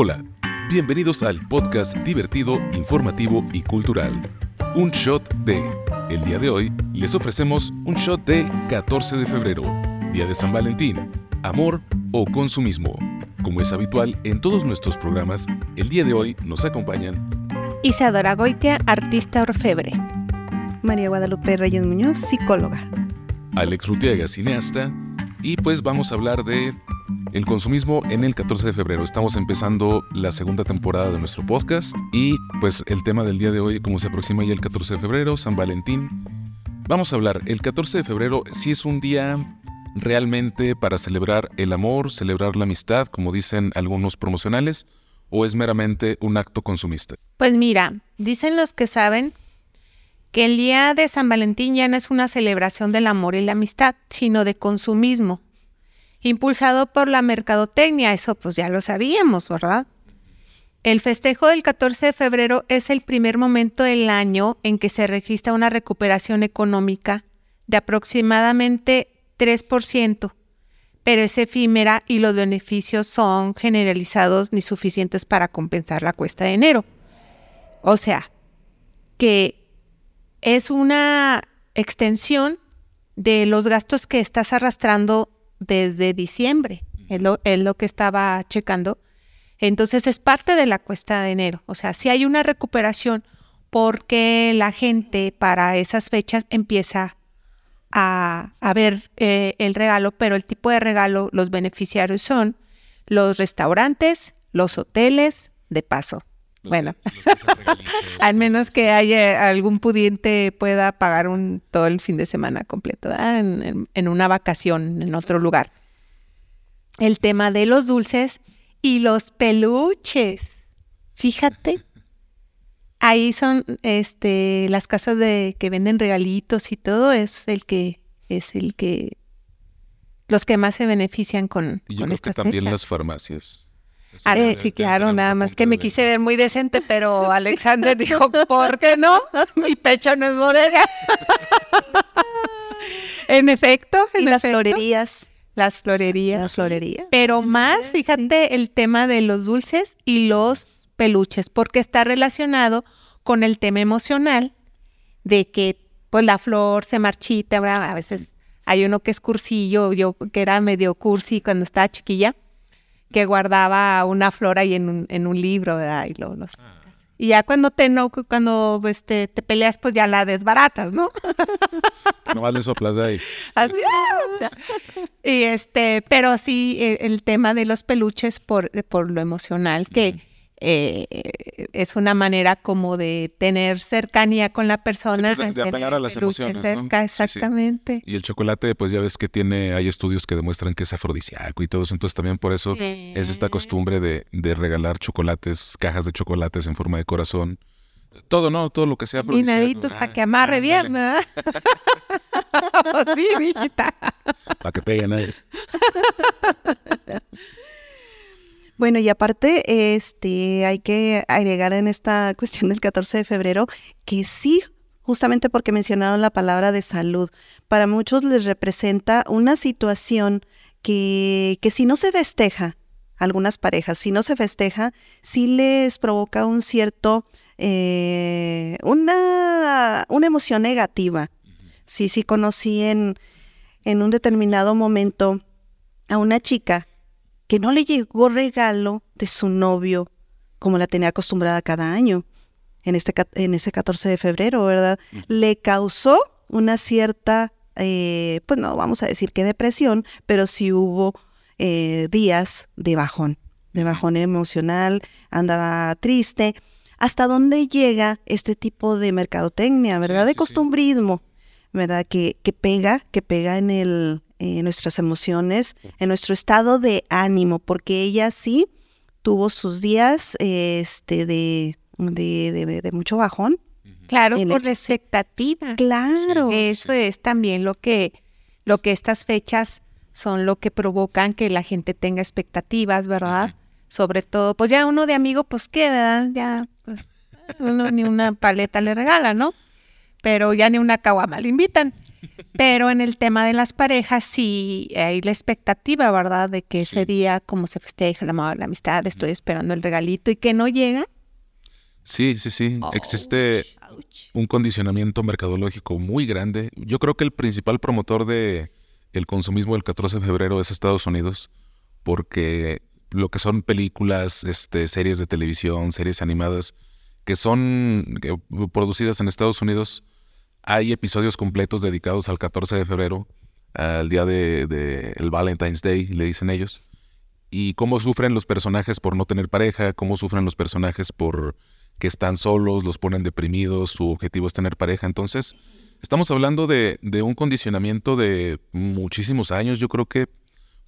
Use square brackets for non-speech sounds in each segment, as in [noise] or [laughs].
Hola, bienvenidos al podcast divertido, informativo y cultural. Un shot de... El día de hoy les ofrecemos un shot de 14 de febrero, Día de San Valentín, amor o consumismo. Como es habitual en todos nuestros programas, el día de hoy nos acompañan Isadora Goitia, artista orfebre. María Guadalupe Reyes Muñoz, psicóloga. Alex Rutiaga, cineasta, y pues vamos a hablar de el consumismo en el 14 de febrero. Estamos empezando la segunda temporada de nuestro podcast y pues el tema del día de hoy, como se aproxima ya el 14 de febrero, San Valentín. Vamos a hablar, el 14 de febrero sí es un día realmente para celebrar el amor, celebrar la amistad, como dicen algunos promocionales, o es meramente un acto consumista? Pues mira, dicen los que saben que el día de San Valentín ya no es una celebración del amor y la amistad, sino de consumismo impulsado por la mercadotecnia. Eso pues ya lo sabíamos, ¿verdad? El festejo del 14 de febrero es el primer momento del año en que se registra una recuperación económica de aproximadamente 3%, pero es efímera y los beneficios son generalizados ni suficientes para compensar la cuesta de enero. O sea, que es una extensión de los gastos que estás arrastrando desde diciembre, es lo, es lo que estaba checando. Entonces es parte de la cuesta de enero. O sea, si hay una recuperación porque la gente para esas fechas empieza a, ver eh, el regalo, pero el tipo de regalo, los beneficiarios son los restaurantes, los hoteles, de paso. Bueno, [laughs] al menos que haya algún pudiente pueda pagar un, todo el fin de semana completo en, en, una vacación en otro lugar. El tema de los dulces y los peluches. Fíjate, [laughs] ahí son este, las casas de que venden regalitos y todo es el que es el que los que más se benefician con, y yo creo que también las farmacias. Ah, sí, claro, nada más que me quise ver muy decente, pero [laughs] Alexander dijo, ¿por qué no? [laughs] Mi pecho no es bodega. [laughs] en efecto, en las florerías. Las florerías. Las florerías. Pero más, fíjate, el tema de los dulces y los peluches, porque está relacionado con el tema emocional de que pues la flor se marchita, a veces hay uno que es cursillo, yo que era medio cursi cuando estaba chiquilla, que guardaba una flor ahí en un, en un libro, ¿verdad? Y, lo, los, ah. y ya cuando te no, cuando este, te peleas, pues ya la desbaratas, ¿no? [laughs] Nomás le soplas de ahí. Así, y este, pero sí, el, el, tema de los peluches por, por lo emocional, que eh, es una manera como de tener cercanía con la persona. Pues, de, apelar a las emociones. Cerca, Exactamente. Y el chocolate, pues ya ves que tiene, hay estudios que demuestran que es afrodisíaco y todo eso. Entonces también por eso es esta costumbre de, de, regalar chocolates, cajas de chocolates en forma de corazón. Todo, ¿no? Todo lo que sea afrodisíaco. para ah, que amarre bien, ¿verdad? [laughs] sí, mijita. Para que peguen ahí. [laughs] Bueno, y aparte, este, hay que agregar en esta cuestión del 14 de febrero que sí, justamente porque mencionaron la palabra de salud, para muchos les representa una situación que, que si no se festeja, algunas parejas, si no se festeja, sí les provoca un cierto, eh, una, una emoción negativa. Sí, sí conocí en, en un determinado momento a una chica que no le llegó regalo de su novio como la tenía acostumbrada cada año en, este, en ese 14 de febrero, ¿verdad? Le causó una cierta, eh, pues no vamos a decir que depresión, pero sí hubo eh, días de bajón, de bajón emocional, andaba triste. ¿Hasta dónde llega este tipo de mercadotecnia, verdad? de costumbrismo, ¿verdad? Que, que pega, que pega en el, en nuestras emociones, en nuestro estado de ánimo, porque ella sí tuvo sus días este, de, de, mucho bajón. Claro, por expectativa. Claro. Eso es también lo que, lo que estas fechas son lo que provocan que la gente tenga expectativas, ¿verdad? Sobre todo, pues ya uno de amigo, pues qué, ¿verdad? Ya, pues, uno ni una paleta le regala, ¿no? Pero ya ni una caguama le invitan. Pero en el tema de las parejas sí hay la expectativa, ¿verdad? De que ese Sí. día, como se festeja amor, la amistad, estoy esperando el regalito y que no llega. Sí, sí, sí. Existe un condicionamiento mercadológico muy grande. Yo creo que el principal promotor de el consumismo del 14 de febrero es Estados Unidos, porque lo que son películas, este, series de televisión, series animadas, que son producidas en Estados Unidos, hay episodios completos dedicados al 14 de febrero, al día de, de el Valentine's Day, le dicen ellos, y cómo sufren los personajes por no tener pareja, cómo sufren los personajes por que están solos, los ponen deprimidos, su objetivo es tener pareja. Entonces, estamos hablando de, de un condicionamiento de muchísimos años, yo creo que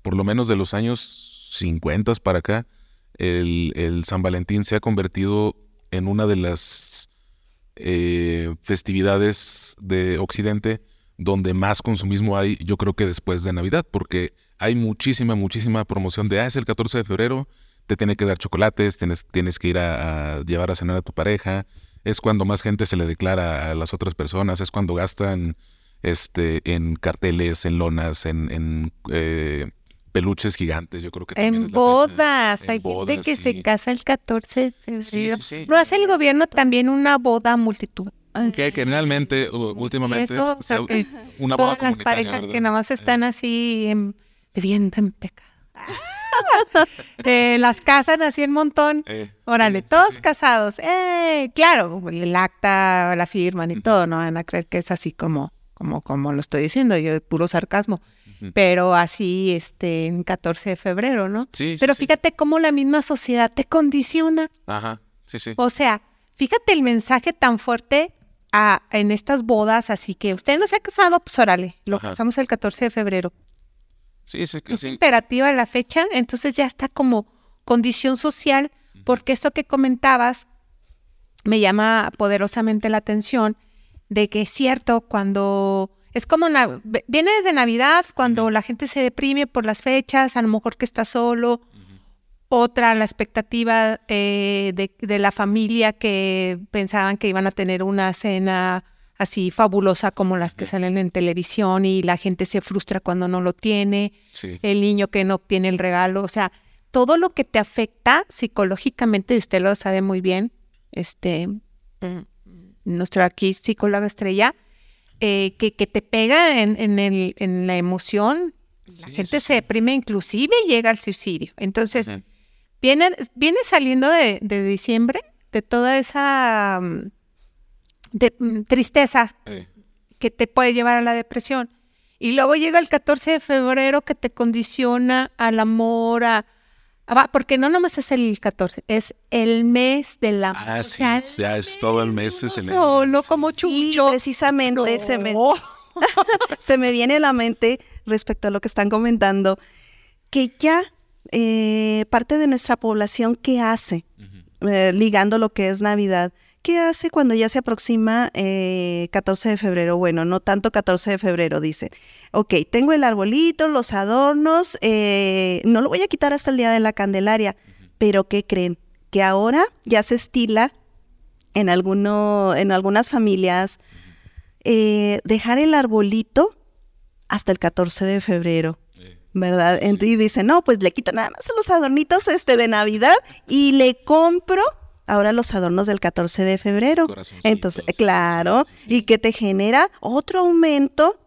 por lo menos de los años 50 para acá, el, el San Valentín se ha convertido en una de las eh, festividades de Occidente donde más consumismo hay, yo creo que después de Navidad, porque hay muchísima, muchísima promoción de, ah, es el 14 de febrero, te tiene que dar chocolates, tienes, tienes que ir a, llevar a cenar a tu pareja, es cuando más gente se le declara a las otras personas, es cuando gastan este, en carteles, en lonas, en, en, eh, peluches gigantes, yo creo que también En es la fecha. bodas. En Hay gente bodas, que sí. se casa el 14 de febrero. Sí, sí. Lo hace el gobierno también una boda multitud. Que generalmente, últimamente, eso, es- o sea, se- que una boda Todas las parejas ¿verdad? que nada más están así en, viviendo en pecado. [laughs] Eh, las casan así en montón. Eh, Órale, todos sí. casados. ¡Eh! Claro, el acta la firman y todo, no van a creer que es así como, como, como lo estoy diciendo, yo puro sarcasmo. Pero así, este, en 14 de febrero, ¿no? Sí, Pero sí. fíjate cómo la misma sociedad te condiciona. Ajá, sí, sí. O sea, fíjate el mensaje tan fuerte a- en estas bodas, así que usted no se ha casado, pues órale, lo Ajá. casamos el 14 de febrero. Sí, sí, Es sí. imperativa la fecha, entonces ya está como condición social, porque eso que comentabas me llama poderosamente la atención de que es cierto cuando es como na- ve- viene desde Navidad cuando la gente se deprime por las fechas, a lo mejor que está solo, otra la expectativa eh, de, de la familia que pensaban que iban a tener una cena así fabulosa como las que salen en televisión y la gente se frustra cuando no lo tiene Sí. el niño que no obtiene el regalo, o sea, todo lo que te afecta psicológicamente, y usted lo sabe muy bien, este, nuestra aquí psicóloga estrella, eh, que, que te pega en, en el, en la emoción, la Sí, gente sí, se deprime, inclusive llega al suicidio. Entonces, viene, viene saliendo de, de diciembre, de toda esa mm, de, mm, tristeza Eh, que te puede llevar a la depresión. Y luego llega el 14 de febrero que te condiciona al amor, a, porque no nomás es el 14, es el mes del amor. Ah, O sí, sea, ya es todo el mes, es el mes. Solo como Sí, chucho. precisamente se me, [laughs] se me viene a la mente respecto a lo que están comentando, que ya eh, parte de nuestra población, ¿qué hace? Eh, ligando lo que es Navidad. ¿Qué hace cuando ya se aproxima eh, 14 de febrero? Bueno, no tanto 14 de febrero, dice. Ok, tengo el arbolito, los adornos, eh, no lo voy a quitar hasta el día de la Candelaria, pero ¿qué creen? Que ahora ya se estila en, alguno, en algunas familias eh, dejar el arbolito hasta el 14 de febrero. Eh, ¿Verdad? Y dice, no, pues le quito nada más los adornitos este de Navidad y le compro ahora los adornos del 14 de febrero. Entonces, claro, sí, sí. y que te genera otro aumento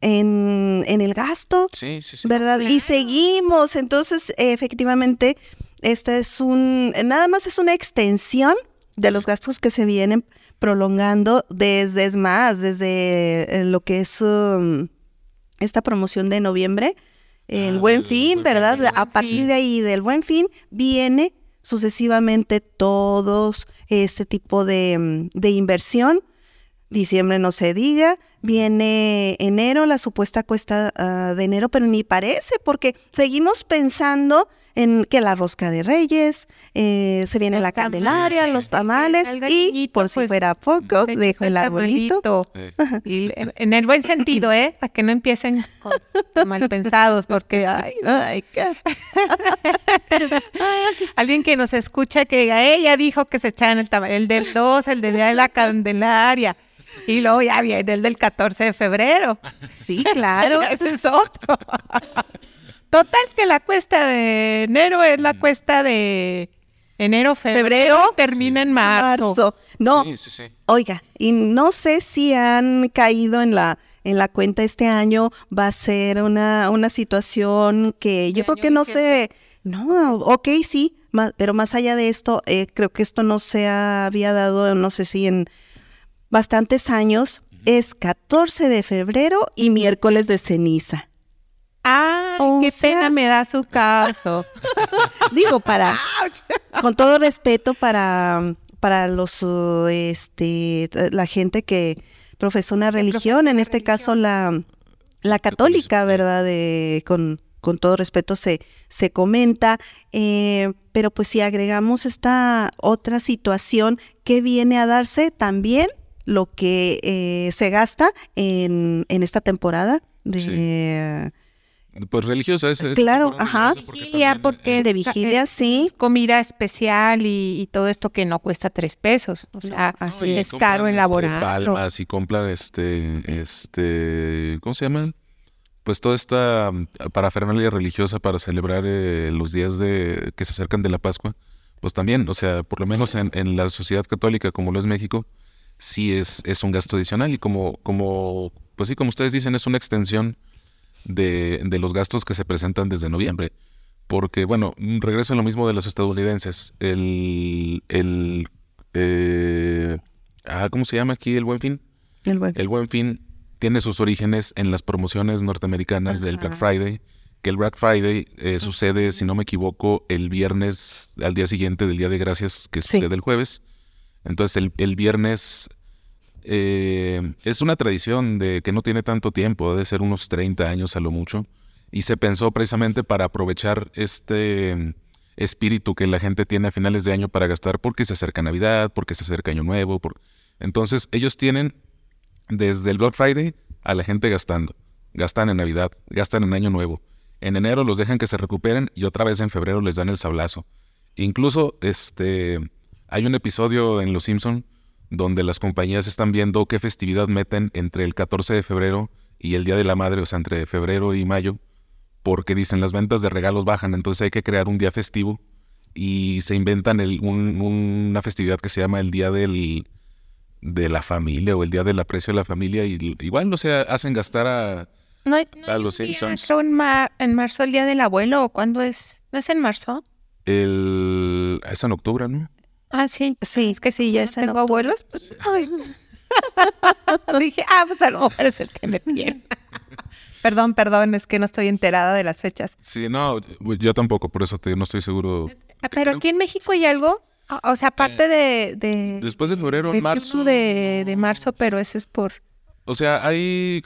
en, en el gasto, Sí, sí, sí. ¿verdad? Y seguimos. Entonces, efectivamente, esta es un, nada más es una extensión de los gastos que se vienen prolongando desde, es más, desde eh, lo que es um, esta promoción de noviembre, el Ah, buen el fin, Buen ¿verdad? Fin, A partir de ahí del buen fin viene sucesivamente todos este tipo de, mm, de inversión. Diciembre no se diga, viene enero, la supuesta cuesta ah, de enero, pero ni parece, porque seguimos pensando en que la rosca de reyes, eh, se viene Los la tamales, candelaria, los tamales, y por si pues, fuera poco, [laughs] dejo el arbolito. Eh, Y en, el buen sentido, ¿eh? Para que no empiecen mal pensados, porque ay, Ay, qué- alguien que nos escucha que diga, ella dijo que se echaban el tamal, el del 2, el de la Candelaria. Y luego ya viene el del 14 de febrero. Sí, claro. [laughs] Ese es otro. [laughs] Total que la cuesta de enero es la cuesta de enero, febrero, Febrero. termina en marzo. Marzo. No, Sí, sí, sí. Oiga, y no sé si han caído en la en la cuenta este año va a ser una, una situación que yo creo que no sé, no, ok, sí, ma- pero más allá de esto, eh, creo que esto no se había dado, no sé si en bastantes años, es 14 de febrero y miércoles de ceniza. Ay, O qué sea- pena me da su caso. [laughs] Digo, para, con todo respeto para, para los, este, la gente que profesa una religión, en este caso la, la católica. ¿verdad? De, con, con todo respeto se, se comenta, eh, pero pues si agregamos esta otra situación que viene a darse también lo que eh, se gasta en, en esta temporada de, Pues religiosa es. es Claro, ajá. Vigilia, porque de es- vigilia, sí. Comida especial y, y todo esto que no cuesta tres pesos. O sea, así es caro este, elaborarlo. palmas y compran este, este, ¿cómo se llaman? Pues toda esta parafernalia religiosa para celebrar eh, los días de que se acercan de la Pascua. Pues también, o sea, por lo menos en, en la sociedad católica como lo es México, sí es, es un gasto adicional y como, como, pues sí, como ustedes dicen, es una extensión de, de los gastos que se presentan desde noviembre. Porque, bueno, regreso a lo mismo de los estadounidenses. El, el, eh, ah, ¿cómo se llama aquí el Buen Fin? El buen- El Buen Fin tiene sus orígenes en las promociones norteamericanas del Black Friday, que el Black Friday eh, sucede, si no me equivoco, el viernes al día siguiente del Día de Gracias, que Sí. sucede el jueves. Entonces el, el viernes eh, es una tradición de que no tiene tanto tiempo, debe ser unos 30 años a lo mucho, y se pensó precisamente para aprovechar este mm, espíritu que la gente tiene a finales de año para gastar porque se acerca Navidad, porque se acerca Año Nuevo. por- Entonces ellos tienen desde el Black Friday a la gente gastando. Gastan en Navidad, gastan en Año Nuevo. En enero los dejan que se recuperen y otra vez en febrero les dan el sablazo. Incluso este hay un episodio en Los Simpson donde las compañías están viendo qué festividad meten entre el 14 de febrero y el Día de la Madre, o sea, entre febrero y mayo, porque dicen las ventas de regalos bajan, entonces hay que crear un día festivo y se inventan el- un- una festividad que se llama el Día del, de la Familia o el Día del Aprecio de la Familia y igual, o sea, hacen gastar a... No hay, no A hay los Simpsons. en, mar- en marzo, el día del abuelo, ¿o cuándo es? ¿No es en marzo? El, es en octubre, ¿no? Ah, sí. Sí, Es que sí, ya tengo abuelos. pues, ay. [laughs] Dije, ah, pues a lo mejor es el que me tiene. [laughs] perdón, perdón, es que no estoy enterada de las fechas. Sí, no, yo tampoco, por eso te, no estoy seguro. Ah, Pero aquí en México hay algo, o sea, aparte de, de Después de febrero, 21 marzo... de, de marzo, pero ese es por, O sea, hay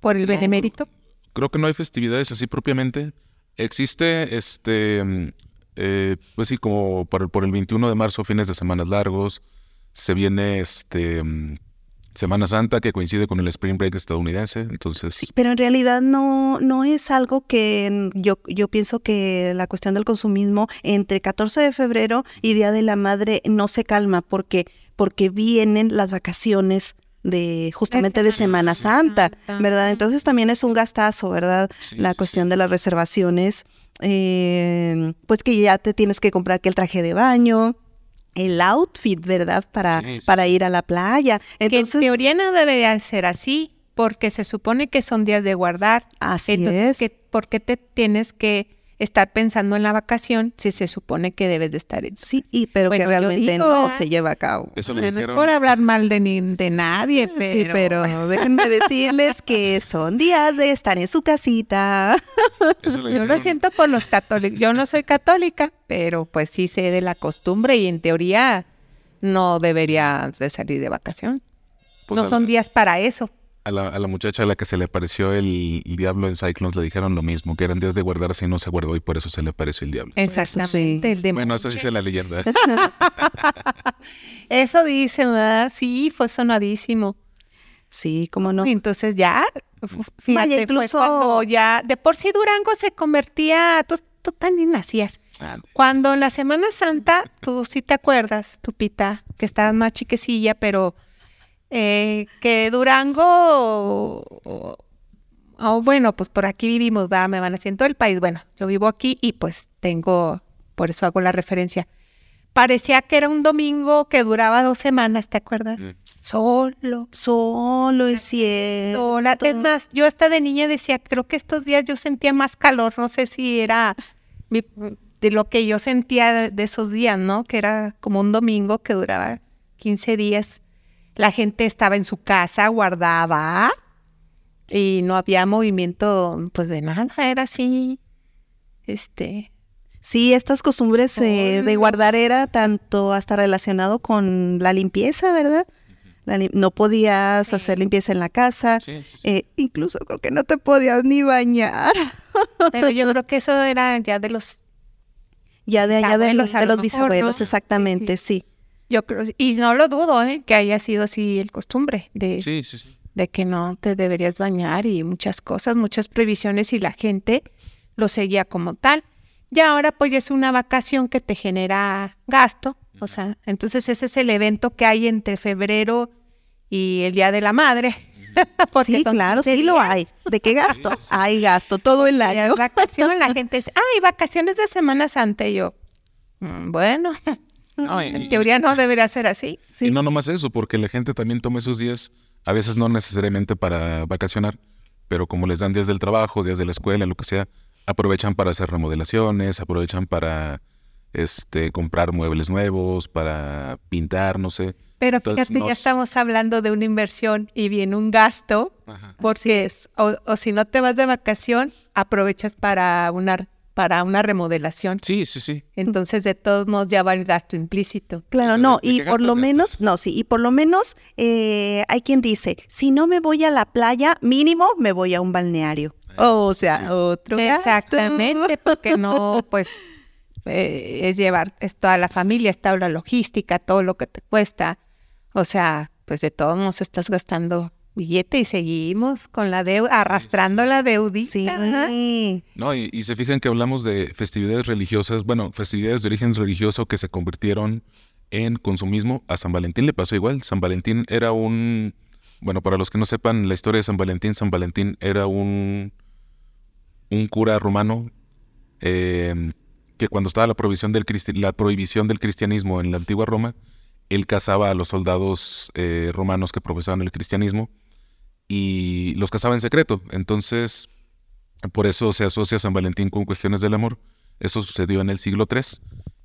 por el benemérito. creo que no hay festividades así propiamente. Existe, este, eh, pues sí, como por, el- por el 21 de marzo, fines de semanas largos. Se viene, este, Semana Santa, que coincide con el Spring Break estadounidense. Entonces, Sí, pero en realidad no, no es algo que yo, yo pienso que la cuestión del consumismo entre 14 de febrero y Día de la Madre no se calma porque, porque vienen las vacaciones de justamente de Semana Santa, Santa. ¿verdad? Entonces también es un gastazo, ¿verdad? Sí, la sí, cuestión de las reservaciones, eh, pues que ya te tienes que comprar que el traje de baño, el outfit, ¿verdad? Para, Sí, sí, para ir a la playa. que en Entonces, teoría no debería ser así, porque se supone que son días de guardar. así Entonces, es. ¿qué- ¿por qué te tienes que estar pensando en la vacación si se supone que debes de estar en Sí, y, pero Bueno, que realmente digo, no se lleva a cabo. eso lo Bueno, no es por hablar mal de, ni, de nadie, pero... Sí, pero [laughs] déjenme decirles que son días de estar en su casita. eso Yo lo siento por los católicos. Yo no soy católica, pero pues sí sé de la costumbre y en teoría no deberías de salir de vacación. Pues no a- son días para eso. A la, a la muchacha a la que se le apareció el, el diablo en Cyclones le dijeron lo mismo, que eran días de guardarse y no se guardó y por eso se le apareció el diablo. Exactamente. El demonio. Bueno, eso dice la leyenda. [laughs] Eso dice, ¿verdad? Sí, fue sonadísimo. Sí, cómo no. Y entonces ya, fíjate, Vaya, fue incluso- cuando ya, de por sí Durango se convertía, tú, tú también nacías. Ande. Cuando en la Semana Santa, tú sí te acuerdas, tu pita, que estabas más chiquecilla, pero eh, que Durango, o, o, bueno, pues por aquí vivimos, va, me van haciendo el país. Bueno, yo vivo aquí y pues tengo, por eso hago la referencia. Parecía que era un domingo que duraba dos semanas, ¿te acuerdas? Solo. Solo, es cierto. Sola. Es más, yo hasta de niña decía, creo que estos días yo sentía más calor, no sé si era mi- de lo que yo sentía de, de esos días, ¿no? Que era como un domingo que duraba 15 días. La gente estaba en su casa, guardaba y no había movimiento, pues de nada, era así, este, Sí, estas costumbres eh, de guardar era tanto hasta relacionado con la limpieza, ¿verdad? La lim- no podías Sí. hacer limpieza en la casa, Sí, sí, sí. eh, incluso creo que no te podías ni bañar. [laughs] pero yo creo que eso era ya de los Ya de allá de, Bisabuelos, los, de lo los bisabuelos, ¿no? exactamente, sí. Yo creo, y no lo dudo, ¿eh? que haya sido así el costumbre de, Sí, sí, sí. de que no te deberías bañar y muchas cosas, muchas previsiones y la gente lo seguía como tal. Y ahora pues ya es una vacación que te genera gasto, o sea, entonces ese es el evento que hay entre febrero y el Día de la Madre. [laughs] Porque Sí, claro, 15 sí lo hay. ¿De qué gasto? Sí, sí, sí. Hay gasto todo el año. es vacación, la [laughs] gente dice, ay, vacaciones de Semana Santa. Y yo, "Mm, bueno, No, y- en teoría no debería ser así. Sí. Y no nomás eso, porque la gente también toma esos días, a veces no necesariamente para vacacionar, pero como les dan días del trabajo, días de la escuela, lo que sea, aprovechan para hacer remodelaciones, aprovechan para este comprar muebles nuevos, para pintar, no sé. Pero Entonces, fíjate, ya es- estamos hablando de una inversión y viene un gasto, porque es, o, o si no te vas de vacación, aprovechas para una, para una remodelación. Sí, sí, sí. Entonces, de todos modos, ya va el gasto implícito. Claro, Sí, no, ¿de y por lo menos, no, sí, y por lo menos eh, hay quien dice, si no me voy a la playa, mínimo me voy a un balneario. o sea, otro gasto. Exactamente, porque no, pues, eh, es llevar es toda la familia, es toda la logística, todo lo que te cuesta. O sea, pues de todos modos estás gastando billete y seguimos con la deuda, arrastrando la deudita. Sí. Ajá. No, y, y se fijan que hablamos de festividades religiosas, bueno, festividades de origen religioso que se convirtieron en consumismo. A San Valentín le pasó igual. San Valentín era un, bueno, para los que no sepan la historia de San Valentín, San Valentín era un, un cura romano eh, que cuando estaba la prohibición, del la prohibición del cristianismo en la antigua Roma, él casaba a los soldados eh, romanos que profesaban el cristianismo y los casaba en secreto. Entonces, por eso se asocia San Valentín con cuestiones del amor. Eso sucedió en el siglo III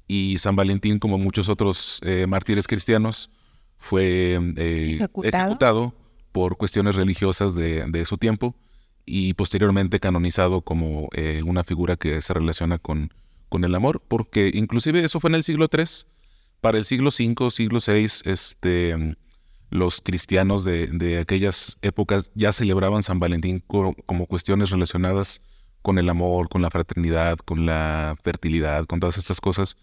y San Valentín, como muchos otros eh, mártires cristianos, fue eh, Ejecutado. ejecutado por cuestiones religiosas de, de su tiempo y posteriormente canonizado como eh, una figura que se relaciona con, con el amor, porque inclusive eso fue en el siglo III. Para el siglo V, siglo VI, este, los cristianos de, de aquellas épocas ya celebraban San Valentín co- como cuestiones relacionadas con el amor, con la fraternidad, con la fertilidad, con todas estas cosas,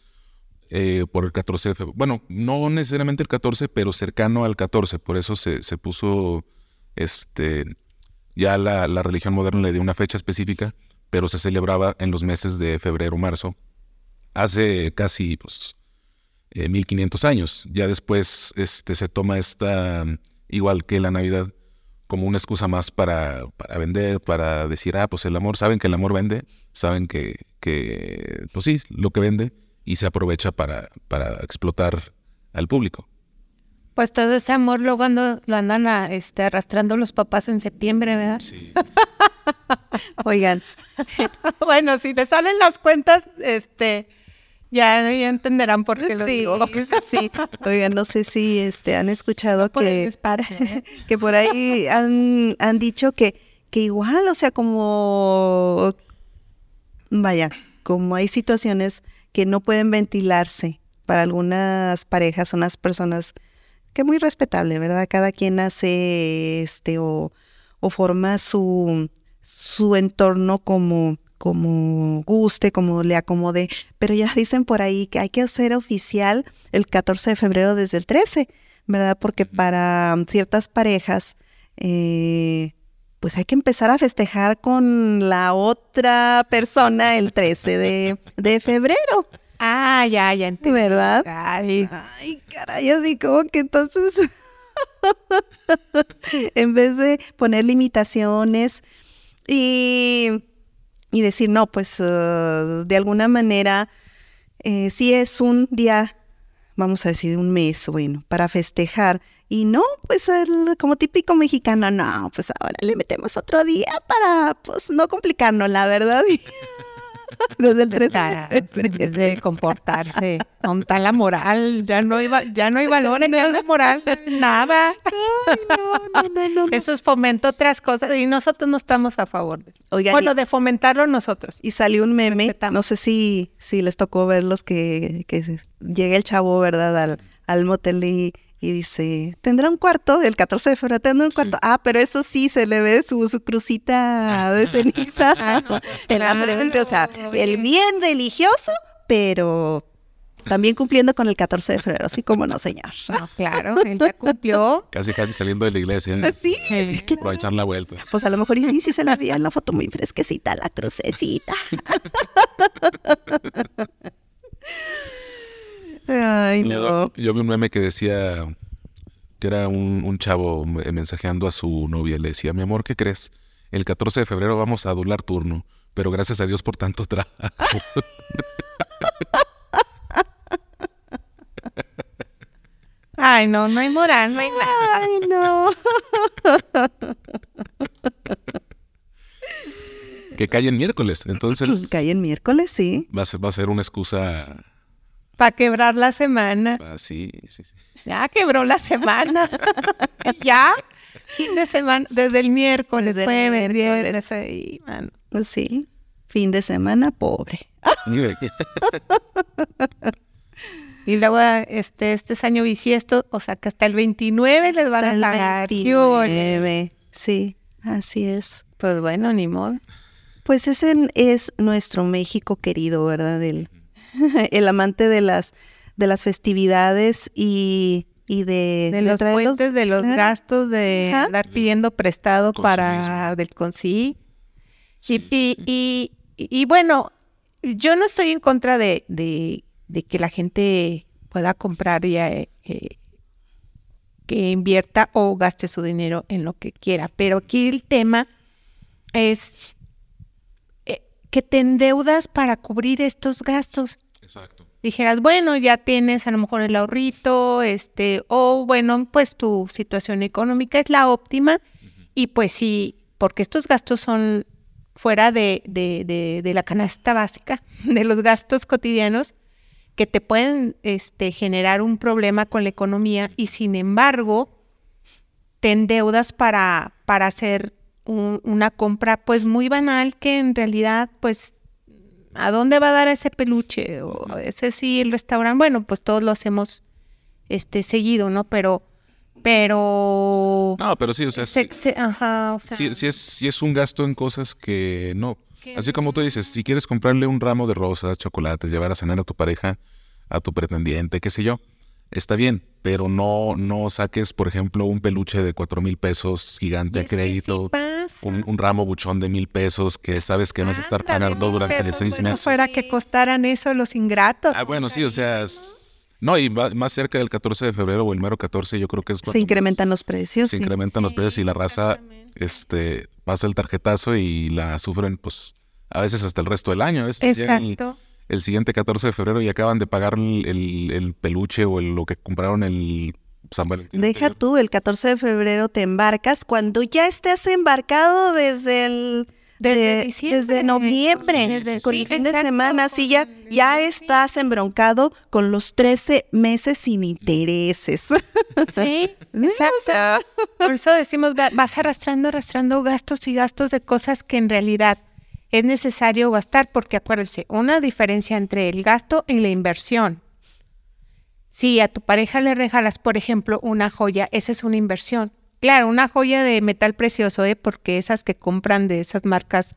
eh, por el 14 de febrero. Bueno, no necesariamente el 14, pero cercano al 14, por eso se, se puso, este, ya la, la religión moderna le dio una fecha específica, pero se celebraba en los meses de febrero, marzo, hace casi, pues, eh, 1500 años. Ya después este, se toma esta, igual que la Navidad, como una excusa más para, para vender, para decir, ah, pues el amor, saben que el amor vende, saben que, que pues sí, lo que vende, y se aprovecha para, para explotar al público. Pues todo ese amor luego ando- lo andan a, este, arrastrando los papás en septiembre, ¿verdad? Sí. [laughs] Oigan, [laughs] bueno, si le salen las cuentas, este, ya, ya entenderán por qué lo sí, digo. [laughs] sí. Oigan, no sé si este han escuchado Por que parte, ¿eh? [laughs] que por ahí han, han dicho que, que igual, o sea, como, vaya, como hay situaciones que no pueden ventilarse para algunas parejas, unas personas que muy respetable, ¿verdad? Cada quien hace este o, o forma su, su entorno como, como guste, como le acomode, pero ya dicen por ahí que hay que hacer oficial el 14 de febrero desde el 13, ¿verdad? Porque para ciertas parejas, eh, pues hay que empezar a festejar con la otra persona el 13 de, de febrero, Ah, ya, ya entendí. ¿verdad? Ay, Ay, caray, así como que entonces... [laughs] en vez de poner limitaciones y, y decir, no, pues uh, de alguna manera, eh, si es un día, vamos a decir, un mes, bueno, para festejar. Y no, pues el, como típico mexicano, no, pues ahora le metemos otro día para, pues, no complicarnos, la verdad. [laughs] Desde el 13 de, de comportarse. Con la moral, ya no iba, ya no hay valor en la moral, nada. Eso es fomento otras cosas y nosotros no estamos a favor de eso. Oigan, bueno, de fomentarlo nosotros. Y salió un meme, Respetamos. no sé si, si les tocó ver los que, que llega el chavo, ¿verdad? Al, al motel y, y dice, ¿tendrá un cuarto? El 14 de febrero tendrá un cuarto. Ah, pero eso sí, se le ve su, su crucita de [laughs] ceniza en la frente. O sea, el bien religioso, pero también cumpliendo con el 14 de febrero. Así como no, señor. No, claro, él ya cumplió. Casi casi saliendo de la iglesia. Sí, sí, claro. Para echar la vuelta. Pues a lo mejor y sí, sí se la veía en la foto muy fresquecita, la crucecita. [laughs] Ay, no. Yo vi un meme que decía que era un, un chavo me- mensajeando a su novia. Le decía, mi amor, ¿qué crees? El 14 de febrero vamos a adular turno, pero gracias a Dios por tanto trabajo. Ay, no, no hay moral, no hay nada. Ay, no. que cae en miércoles. Entonces Cae en miércoles, sí. va a ser, va a ser una excusa Para quebrar la semana. así. sí, sí. Ya quebró la semana. [laughs] ya. Fin de semana, desde el miércoles, Desde el jueves, miércoles. viernes, ahí, mano. Pues sí. Fin de semana, pobre. [laughs] Y luego este, este es año bisiesto, o sea que hasta el 29 les van a Hasta pagar. ¿Qué ole? 29. Sí, así es. Pues bueno, ni modo. Pues ese es nuestro México querido, ¿verdad? El, [laughs] el amante de las, de las festividades y, y de, De los puentes, de los claro. gastos, de Ajá. andar pidiendo prestado para del consi. Y, y, y, y bueno, yo no estoy en contra de, de, de que la gente pueda comprar y eh, eh, que invierta o gaste su dinero en lo que quiera. Pero aquí el tema es eh, que te endeudas para cubrir estos gastos Exacto. dijeras, bueno, ya tienes a lo mejor el ahorrito, este, o bueno, pues tu situación económica es la óptima y pues sí, porque estos gastos son fuera de, de, de, de la canasta básica, [laughs] de los gastos cotidianos que te pueden este, generar un problema con la economía y sin embargo te endeudas para, para hacer un- una compra pues muy banal que en realidad pues ¿a dónde va a dar ese peluche? O ese sí, el restaurante, bueno, pues todos lo hacemos este seguido, ¿no? Pero, pero No, pero sí, o sea, se- sí, se- ajá, o sea, sí- sí es, sí es un gasto en cosas que no. Así como tú dices, si quieres comprarle un ramo de rosas, chocolates, llevar a cenar a tu pareja, a tu pretendiente, qué sé yo, está bien, pero no, no saques, por ejemplo, un peluche de cuatro mil pesos gigante a sí crédito, pasa. un, un ramo buchón de mil pesos que sabes que vas a estar pagando durante pesos, seis bueno, meses. fuera que costaran eso los ingratos. Ah, bueno, sí, o sea, es- no, y va- más cerca del 14 de febrero o el mero 14, yo creo que es cuando Se incrementan más los precios. Se sí. incrementan los precios y la raza este, pasa el tarjetazo y la sufren, pues, a veces hasta el resto del año. El, Exacto. El siguiente 14 de febrero y acaban de pagar el, el- el peluche o el- lo que compraron el San Valentín. Deja anterior. tú, el 14 de febrero te embarcas cuando ya estés embarcado desde el... Desde de- desde noviembre, Sí, sí, con sí. el fin de semana, así ya, ya estás embroncado con los 13 meses sin intereses. [laughs] [laughs] Sí, O exacto. sea, Por eso decimos, va- vas arrastrando, arrastrando gastos y gastos de cosas que en realidad es necesario gastar, porque acuérdense, una diferencia entre el gasto y la inversión. Si a tu pareja le regalas, por ejemplo, una joya, esa es una inversión. Claro, una joya de metal precioso, ¿eh? porque esas que compran de esas marcas,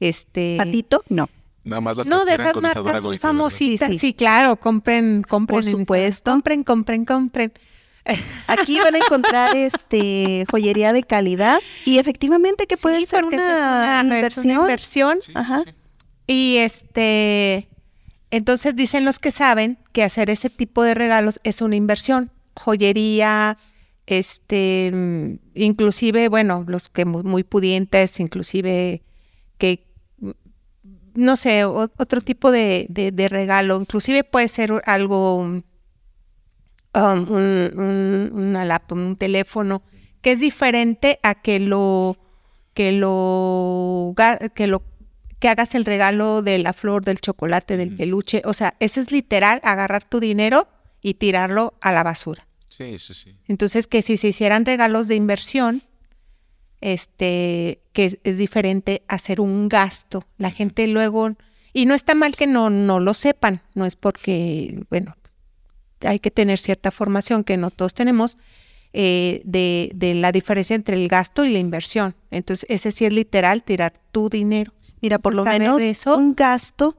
este... Patito, no. Nada más las No, que de esas marcas famositas. Sí, Sí, sí. claro, compren, compren. Por supuesto. Compren, compren, compren. Aquí van a encontrar este joyería de calidad y efectivamente que puede Sí, ser una, es una- inversión. una inversión. Sí, sí, Ajá. sí. Y este, entonces dicen los que saben que hacer ese tipo de regalos es una inversión. Joyería, este, mm, inclusive, bueno, los que mu- muy pudientes, inclusive que, mm, no sé, otro tipo de, de- de regalo, inclusive puede ser algo, um, un, un- una laptop, un teléfono, que es diferente a que lo, que lo, que lo, que hagas el regalo de la flor, del chocolate, del peluche, o sea, ese es literal agarrar tu dinero y tirarlo a la basura. Sí, sí, sí. Entonces, que si se hicieran regalos de inversión, este, que es, es diferente hacer un gasto. La gente luego, y no está mal que no, no lo sepan, no es porque, bueno, hay que tener cierta formación que no todos tenemos, eh, de, de la diferencia entre el gasto y la inversión. Entonces, ese sí es literal tirar tu dinero. Mira, por lo menos regreso- un gasto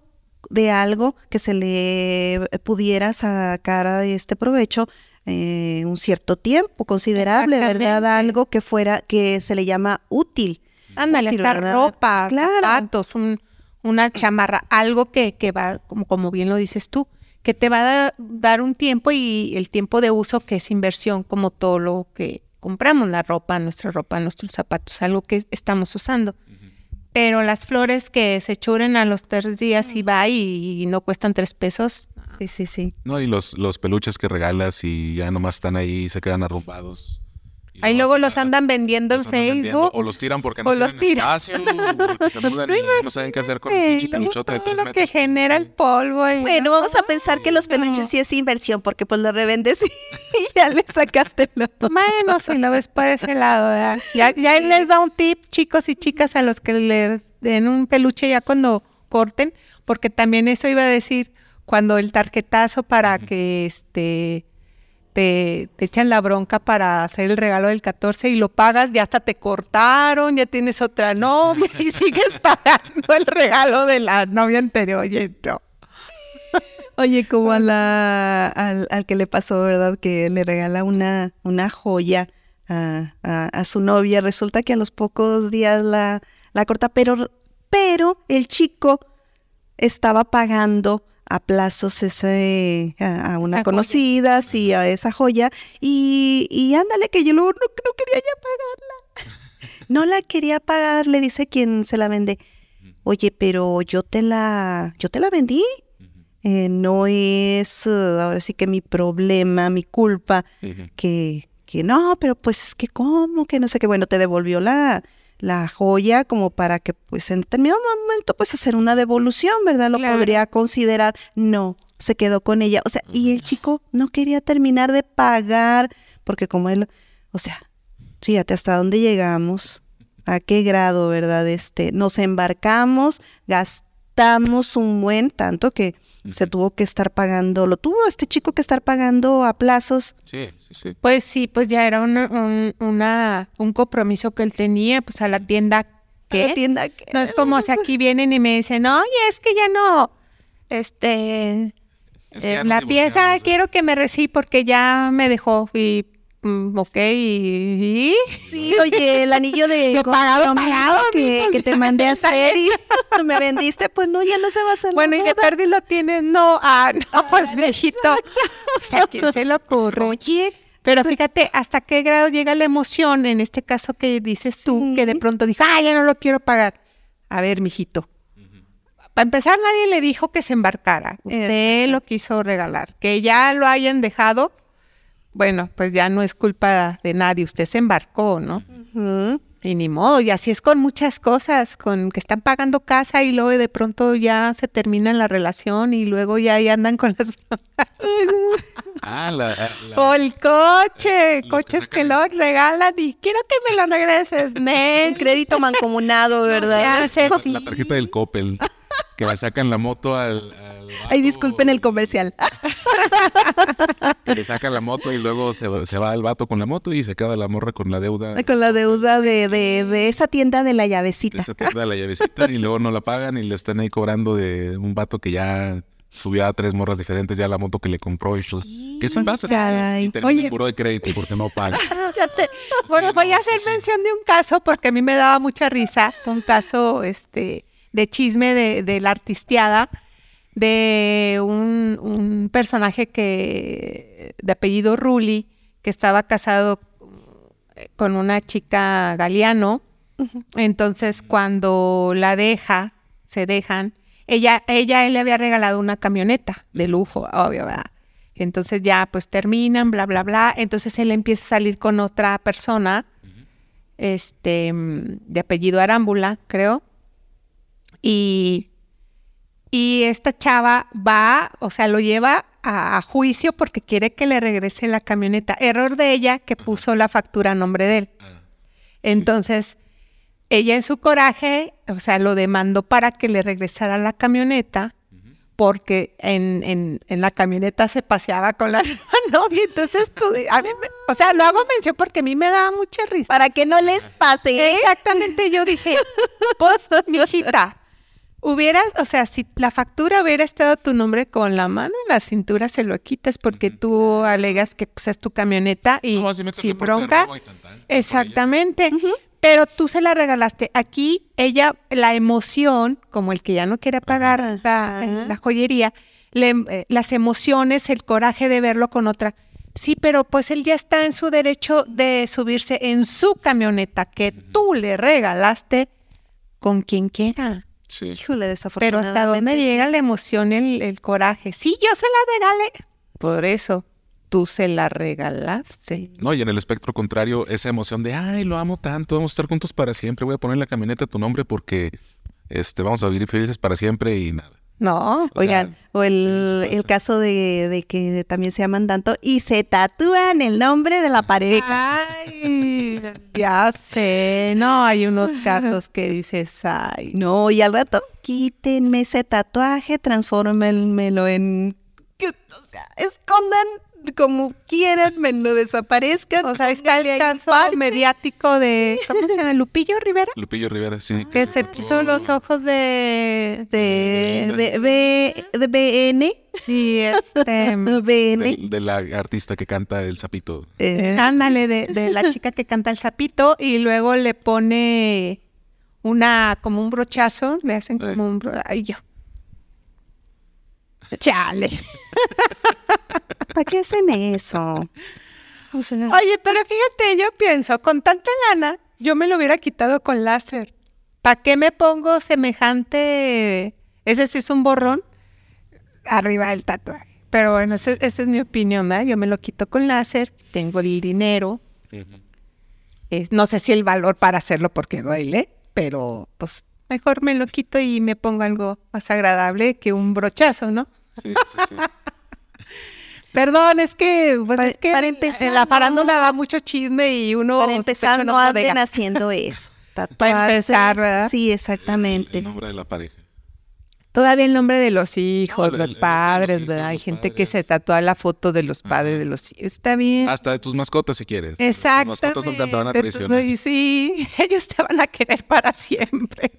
de algo que se le pudiera sacar a este provecho eh, un cierto tiempo considerable, ¿verdad? Algo que fuera, que se le llama útil. Ándale, útil, hasta ¿verdad? ropa, Claro. zapatos, un- una chamarra, algo que, que va, como, como bien lo dices tú, que te va a da- dar un tiempo y el tiempo de uso que es inversión, como todo lo que compramos, la ropa, nuestra ropa, nuestros zapatos, algo que estamos usando. Pero las flores que se churen a los tres días y va y, y no cuestan tres pesos, Sí, sí, sí. No, y los, los peluches que regalas y ya nomás están ahí y se quedan arrumbados. Ahí luego los andan vendiendo en vendiendo, Facebook. O los tiran porque no o los tienen tiran. espacio, [laughs] porque se mudan y no saben qué hacer con el pinche peluchote de tres lo que metros. genera el polvo. y- Bueno, vamos a pensar que los peluches sí es inversión, porque pues lo revendes y [laughs] ya le sacaste lo. [laughs] Bueno, si lo ves por ese lado, ¿verdad? Ya, ya les va un tip, chicos y chicas, a los que les den un peluche ya cuando corten, porque también eso iba a decir, cuando el tarjetazo para que este te, te echan la bronca para hacer el regalo del 14 y lo pagas, ya hasta te cortaron, ya tienes otra novia y [laughs] sigues pagando el regalo de la novia anterior. Oye, no. Oye, como a la, al, al que le pasó, ¿verdad? Que le regala una, una joya a, a- a su novia. Resulta que a los pocos días la, la corta, pero, pero el chico estaba pagando a plazos ese, a, a una Esa conocida, sí, a esa joya. Y, y ándale, que yo luego no, no quería ya pagarla. [laughs] No la quería pagar, le dice quien se la vende. Oye, pero yo te la, yo te la vendí. Eh, no es eh, ahora sí que mi problema, mi culpa, que, que no, pero pues es que cómo, que no sé qué, bueno, te devolvió la, la joya como para que pues en determinado momento pues hacer una devolución, ¿verdad? Lo Claro. podría considerar, no, se quedó con ella, o sea, y el chico no quería terminar de pagar, porque como él, o sea, fíjate hasta dónde llegamos, a qué grado, ¿verdad? Este, nos embarcamos, gastamos un buen tanto que se tuvo que estar pagando, lo tuvo este chico que estar pagando a plazos. Sí, sí, sí. Pues sí, pues ya era un, una, un compromiso que él tenía, pues a la tienda a que la tienda que- no es como si aquí vienen y me dicen, oye, es que ya no, este, Es que eh, ya la pieza quiero que me reciba porque ya me dejó y, mm, ok, y, Sí, oye, el anillo de [laughs] Yo pagado, que, te mandé a hacer y [laughs] [laughs] me vendiste, pues no, ya no se va a hacer la bueno, y de tarde lo tienes, no, ah, no, pues viejito, o sea, ¿a quién se le ocurre? Oye, Pero fíjate hasta qué grado llega la emoción, en este caso que dices tú, que de pronto dijo, ah, ya no lo quiero pagar. A ver, mijito. Para empezar, nadie le dijo que se embarcara. Usted lo quiso regalar. Que ya lo hayan dejado, bueno, pues ya no es culpa de nadie. Usted se embarcó, ¿no? Y ni modo, y así es con muchas cosas, con que están pagando casa y luego de pronto ya se termina la relación y luego ya ahí andan con las... [laughs] Ah, la, la- O el coche, que coches que, lo regalan y quiero que me lo regreses, un Nel. crédito mancomunado, ¿verdad? La- sí. la tarjeta del Coppel. Que le sacan la moto al. al Ay, disculpen el comercial. que le sacan la moto y luego se, se va el vato con la moto y se queda la morra con la deuda. Con la deuda de, de, de esa tienda de la de llavecita. esa tienda de la llavecita y luego no la pagan y le están ahí cobrando de un vato que ya subió a tres morras diferentes ya la moto que le compró y todo. ¿Qué se pasa? caray. Y Oye. buró de crédito porque no paga. [laughs] Bueno, voy a hacer mención de un caso porque a mí me daba mucha risa, un caso este de chisme de, de la artisteada de un, un personaje que de apellido Rulli que estaba casado con una chica Galeano. Entonces, cuando la deja, se dejan, ella, ella, él le había regalado una camioneta de lujo, obvio, ¿verdad? Entonces ya pues terminan, bla, bla, bla. Entonces él empieza a salir con otra persona, este, de apellido Arámbula, creo. Y, y esta chava va, o sea, lo lleva a, a, juicio porque quiere que le regrese la camioneta. Error de ella que puso la factura a nombre de él. Entonces, ella en su coraje, o sea, lo demandó para que le regresara la camioneta porque en, en, en, la camioneta se paseaba con la [laughs] novia. Entonces, tú, a mí me, o sea, lo hago mención porque a mí me daba mucha risa. Para que no les pase. Exactamente, yo dije, pues, mi hijita, hubieras, o sea, si la factura hubiera estado tu nombre con la mano en la cintura, se lo quitas porque uh -huh. tú alegas que pues, es tu camioneta y no, si sin bronca. Y tan, tan, Exactamente. Uh -huh pero tú se la regalaste. Aquí ella, la emoción, como el que ya no quiere pagar la, la, joyería, le, eh, las emociones, el coraje de verlo con otra. Sí, pero pues él ya está en su derecho de subirse en su camioneta que tú le regalaste con quien quiera. Sí. Híjole, desafortunadamente. Pero hasta dónde sí. llega la emoción, el, el coraje. Sí, yo se la regalé. Por eso tú se la regalaste. No, y en el espectro contrario, esa emoción de, ay, lo amo tanto, vamos a estar juntos para siempre, voy a poner en la camioneta tu nombre porque este, vamos a vivir felices para siempre y nada. No, o oigan, sea, o el, sí el caso de, de, que también se llaman tanto y se tatúan el nombre de la pareja. Ay, [laughs] ya sé, no, hay unos casos que [laughs] dices, ay. No, y al rato, quítenme ese tatuaje, transfórmenmelo en, o sea, escondan como quieran, me lo desaparezcan. O sea, está el caso mediático de, ¿cómo se llama? Lupillo Rivera. Lupillo Rivera, sí. Que se puso los ojos de... De, de, de, de BN. Sí, este... BN. [laughs] De, de, la artista que canta El Sapito. Eh, ándale, de, de la chica que canta El Sapito y luego le pone una, como un brochazo, le hacen como eh. un... Bro, ay, yo. Chale. [laughs] ¿Para qué hacen eso? O sea, Oye, pero fíjate, yo pienso, con tanta lana, yo me lo hubiera quitado con láser. ¿Para qué me pongo semejante? Ese sí es un borrón arriba del tatuaje. Pero bueno, esa es mi opinión, ¿eh? Yo me lo quito con láser, tengo el dinero. Uh -huh. es, no sé si el valor para hacerlo porque duele, pero pues mejor me lo quito y me pongo algo más agradable que un brochazo, ¿no? Sí, sí, sí. [laughs] Perdón, es que, pues para, es que para empezar, en la farándula no. da mucho chisme y uno para empezar no anden haciendo eso. [laughs] para empezar, ¿verdad? Sí, exactamente. El, el, nombre de la pareja. Todavía el nombre de los hijos, no, los el, padres, el, ¿verdad? Hay gente padres. que se tatúa la foto de los padres de los hijos. Está bien. Hasta de tus mascotas, si quieres. Exacto. Tus mascotas nunca te van a traicionar. Sí, [laughs] ellos te van a querer para siempre.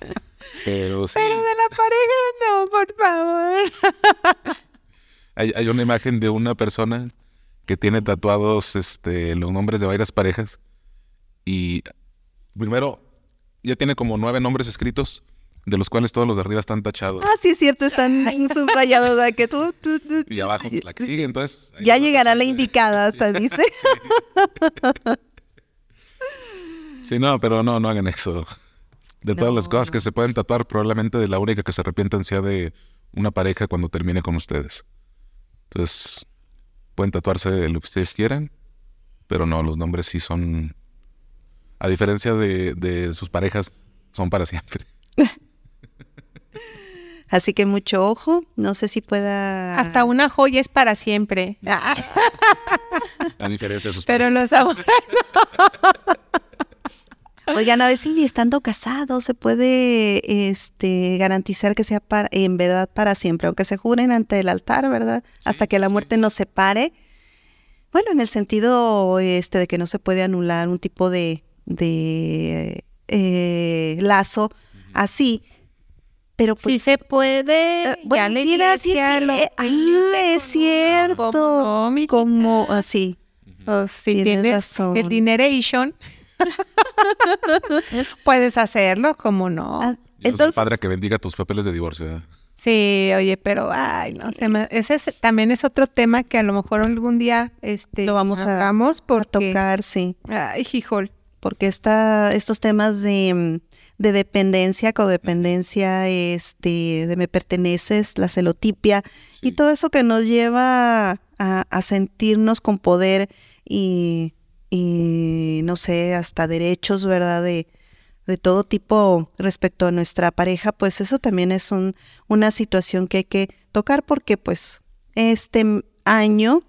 [laughs] Pero, sí. Pero de la pareja no, por favor. [laughs] Hay, hay, una imagen de una persona que tiene tatuados este, los nombres de varias parejas. Y primero, ya tiene como nueve nombres escritos, de los cuales todos los de arriba están tachados. Ah, sí, es cierto, están subrayados. ¿verdad? Que tú, tú, tú, y abajo, la que sigue, entonces. Ya llegará la indicada, hasta dice. [laughs] Sí, no, pero no, no hagan eso. De todas no. las cosas que se pueden tatuar, probablemente de la única que se arrepientan sea de una pareja cuando termine con ustedes. Entonces, pueden tatuarse lo que ustedes quieran, pero no, los nombres sí son, a diferencia de, de sus parejas, son para siempre. [laughs] Así que mucho ojo, no sé si pueda... Hasta una joya es para siempre. A diferencia de sus Pero los amores... [laughs] Oigan, a ver si ni estando casados se puede este, garantizar que sea para, en verdad para siempre, aunque se juren ante el altar, ¿verdad? Sí, Hasta que la muerte sí. nos separe. Bueno, en el sentido este, de que no se puede anular un tipo de, de eh, lazo uh -huh. así. Pero pues, sí se puede. Uh, bueno, ya sí, la sí, sí, eh, ah, es cierto. Como, no, como así. Oh, si tienes, tienes razón. el dineration. [laughs] Puedes hacerlo, como no. Ah, entonces, padre que bendiga tus papeles de divorcio. ¿eh? Sí, oye, pero ay, no, se me- ese es- también es otro tema que a lo mejor algún día este Lo vamos a- hagamos Por porque tocar, sí. ay, hijol. Porque está, estos temas de, mm, de dependencia, codependencia, este, de me perteneces, la celotipia y todo eso que nos lleva a, a sentirnos con poder y, y, no sé, hasta derechos, ¿verdad? De, de todo tipo respecto a nuestra pareja, pues eso también es un, una situación que hay que tocar porque pues este año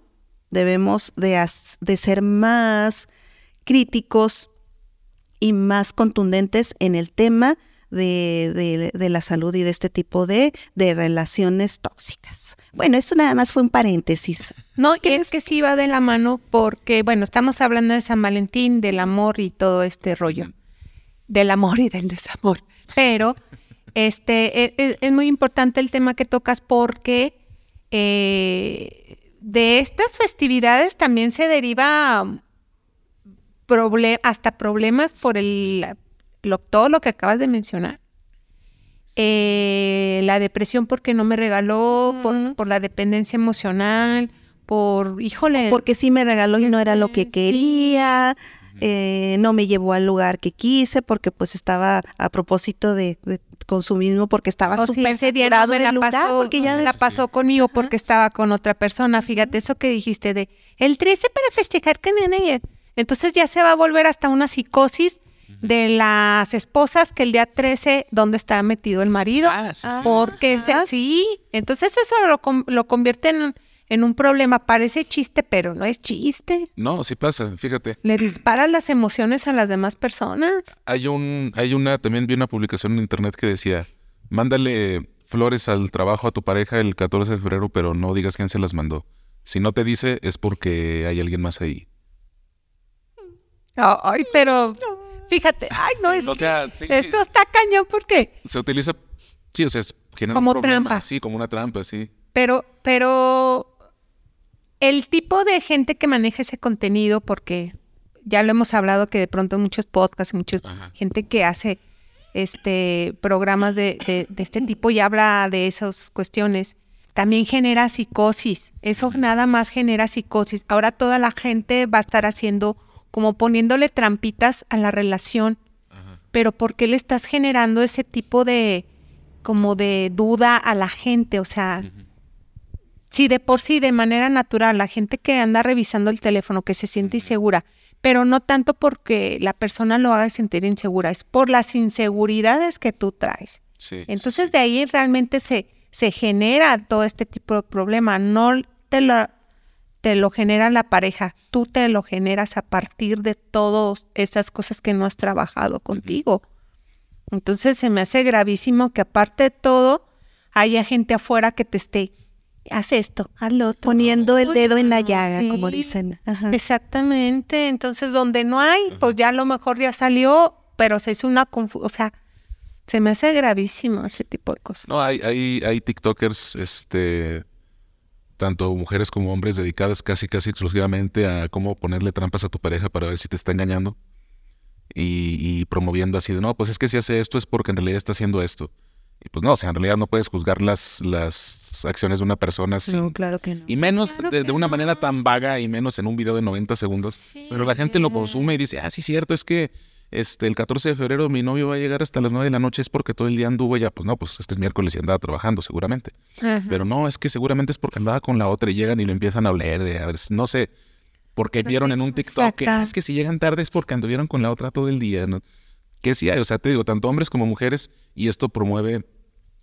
debemos de, as- de ser más críticos y más contundentes en el tema de, de- de la salud y de este tipo de, de relaciones tóxicas. Bueno, esto nada más fue un paréntesis. No, y es que sí va de la mano porque, bueno, estamos hablando de San Valentín, del amor y todo este rollo. Del amor y del desamor. Pero este e- e- es, muy importante el tema que tocas porque eh, de estas festividades también se deriva hasta problemas por el lo- todo lo que acabas de mencionar. Eh, la depresión porque no me regaló, por, por la dependencia emocional, por, híjole, Porque sí me regaló y no era lo que Sí. quería, eh, no me llevó al lugar que quise, porque pues estaba a propósito de, de consumismo, porque estaba o si súper día no la lugar, pasó, porque ya la pasó conmigo porque estaba con otra persona. Fíjate eso que dijiste de el 13 para festejar que nene. Entonces ya se va a volver hasta una psicosis de las esposas que el día 13 dónde está metido el marido. Ah, sí, sí. Porque se- Ajá. sí, entonces eso lo, con- lo convierte en, en un problema. Parece chiste, pero no es chiste. No, sí pasa, fíjate. Le disparas las emociones a las demás personas. Hay un, hay una, también vi una publicación en internet que decía, mándale flores al trabajo a tu pareja el 14 de febrero, pero no digas quién se las mandó. Si no te dice, es porque hay alguien más ahí. Ay, pero fíjate, ay, no es O sea, sí, sí. esto está cañón porque Se utiliza, sí, o sea, es genera Como un trampa. Sí, como una trampa, sí. Pero, pero el tipo de gente que maneja ese contenido, porque ya lo hemos hablado que de pronto muchos podcasts, mucha Ajá. gente que hace este programas de, de- de este tipo y habla de esas cuestiones, también genera psicosis. Eso nada más genera psicosis. Ahora toda la gente va a estar haciendo como poniéndole trampitas a la relación. Pero ¿por qué le estás generando ese tipo de como de duda a la gente? O sea, si de por sí, de manera natural, la gente que anda revisando el teléfono, que se siente insegura, pero no tanto porque la persona lo haga sentir insegura, es por las inseguridades que tú traes. Sí. Entonces de ahí realmente se, se genera todo este tipo de problema. No te lo, te lo genera la pareja, tú te lo generas a partir de todas esas cosas que no has trabajado contigo. Entonces se me hace gravísimo que aparte de todo haya gente afuera que te esté, haz esto, haz lo otro. poniendo el dedo en la llaga, como dicen. Ajá. Exactamente. Entonces, donde no hay, pues ya a lo mejor ya salió, pero se hizo una confusión. O sea, se me hace gravísimo ese tipo de cosas. No, hay, hay, hay TikTokers, este, tanto mujeres como hombres dedicadas casi, casi exclusivamente a cómo ponerle trampas a tu pareja para ver si te está engañando. Y, y promoviendo así de, no, pues es que si hace esto es porque en realidad está haciendo esto. Y pues no, o sea, en realidad no puedes juzgar las, las acciones de una persona así. No, claro que no. Y menos Claro de, una no. manera tan vaga y menos en un video de 90 segundos. Sí. Pero la gente lo consume y dice, ah, sí, cierto, es que este, el 14 de febrero mi novio va a llegar hasta las 9 de la noche, es porque todo el día anduvo ya. Pues no, pues este es miércoles y andaba trabajando seguramente. Ajá. Pero no, es que seguramente es porque andaba con la otra y llegan y lo empiezan a oler de, a ver, no sé, porque vieron en un TikTok que. "Ah, es que si llegan tarde es porque anduvieron con la otra todo el día, ¿no? Que sí hay, o sea, te digo, tanto hombres como mujeres y esto promueve,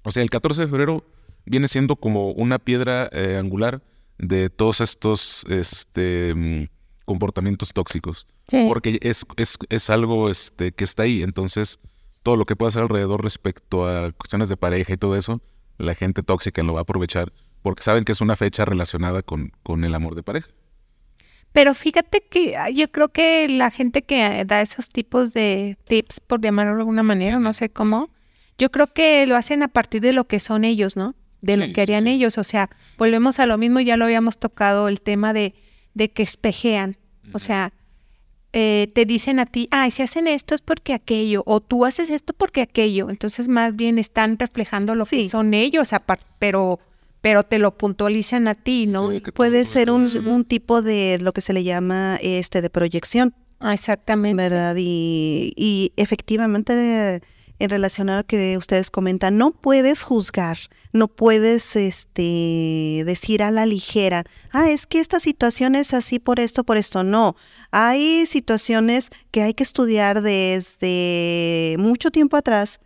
o sea, el 14 de febrero viene siendo como una piedra eh, angular de todos estos este, mm, comportamientos tóxicos. Sí. Porque es, es, es algo este, que está ahí, entonces todo lo que pueda hacer alrededor respecto a cuestiones de pareja y todo eso, la gente tóxica lo va a aprovechar porque saben que es una fecha relacionada con, con el amor de pareja. Pero fíjate que ah, yo creo que la gente que da esos tipos de tips, por llamarlo de alguna manera, no sé cómo, yo creo que lo hacen a partir de lo que son ellos, ¿no? De lo sí, que harían sí. ellos. O sea, volvemos a lo mismo, ya lo habíamos tocado, el tema de, de que espejean. O sea, eh, te dicen a ti, ay, si hacen esto es porque aquello, o tú haces esto porque aquello. Entonces, más bien están reflejando lo que son ellos, pero pero te lo puntualizan a ti, ¿no? Puede ser un, un, tipo de lo que se le llama este de proyección. Ah, exactamente. ¿Verdad? Y, y efectivamente en relación a lo que ustedes comentan, no puedes juzgar, no puedes este, decir a la ligera, ah, es que esta situación es así por esto, por esto. No, hay situaciones que hay que estudiar desde mucho tiempo atrás,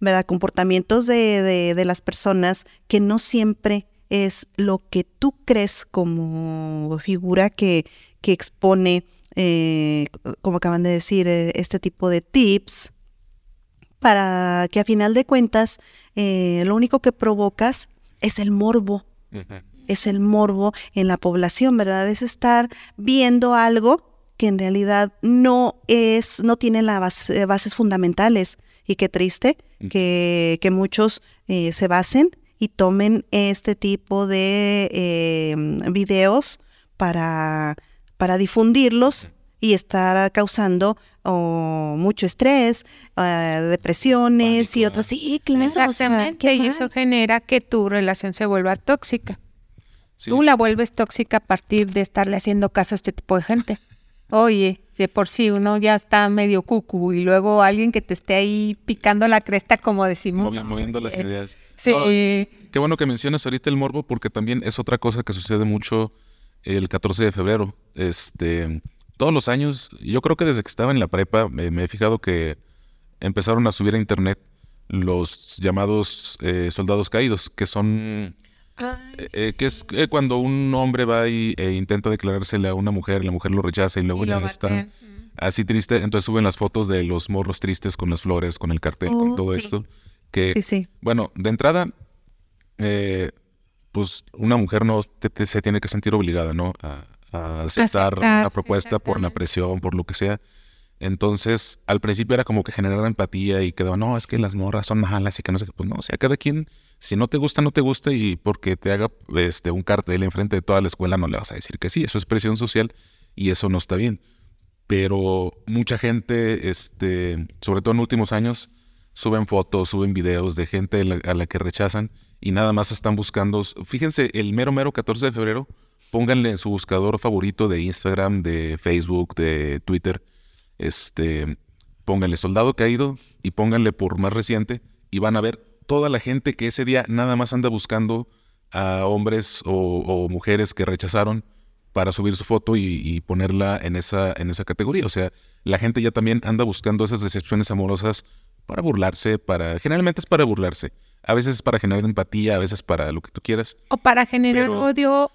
¿verdad? Comportamientos de, de, las personas que no siempre es lo que tú crees como figura que, que expone, eh, como acaban de decir, eh, este tipo de tips, para que a final de cuentas eh, lo único que provocas es el morbo. Es el morbo en la población, ¿verdad? Es estar viendo algo que en realidad no es, no tiene las eh, bases fundamentales. Y qué triste que, que, muchos eh, se basen y tomen este tipo de videos para, para difundirlos y estar causando mucho estrés, uh, depresiones y otros ciclos. Exactamente, y eso genera que tu relación se vuelva tóxica. Tú la vuelves tóxica a partir de estarle haciendo caso a este tipo de gente. Oye, de por sí uno ya está medio cucu y luego alguien que te esté ahí picando la cresta, como decimos. moviendo las eh, ideas. Sí. qué bueno que mencionas ahorita el morbo porque también es otra cosa que sucede mucho el 14 de febrero. Este todos los años, yo creo que desde que estaba en la prepa, me, he fijado que empezaron a subir a internet los llamados eh, soldados caídos, que son... Eh, eh, que es cuando un hombre va y, e intenta declarársele a una mujer, la mujer lo rechaza y luego ya está así triste. Entonces suben las fotos de los morros tristes con las flores, con el cartel, con oh, todo esto. Que, sí, sí. Bueno, de entrada, pues una mujer no se tiene que sentir obligada, ¿no? A, a aceptar, una propuesta por la presión, por lo que sea. Entonces, al principio era como que generar empatía y quedaba, no, es que las morras son malas y que no sé qué. Pues no, o sea, cada quien, si no te gusta, no te gusta y porque te haga este, un cartel enfrente de toda la escuela no le vas a decir que sí. Eso es presión social y eso no está bien. Pero mucha gente, este, sobre todo en últimos años, suben fotos, suben videos de gente a la que rechazan y nada más están buscando. Fíjense, el mero, mero 14 de febrero pónganle en su buscador favorito de Instagram, de Facebook, de Twitter, este, pónganle Soldado Caído y pónganle por más reciente y van a ver toda la gente que ese día nada más anda buscando a hombres o, mujeres que rechazaron para subir su foto y, ponerla en esa, en esa categoría. O sea, la gente ya también anda buscando esas decepciones amorosas para burlarse, para generalmente es para burlarse. A veces es para generar empatía, a veces para lo que tú quieras. O para generar odio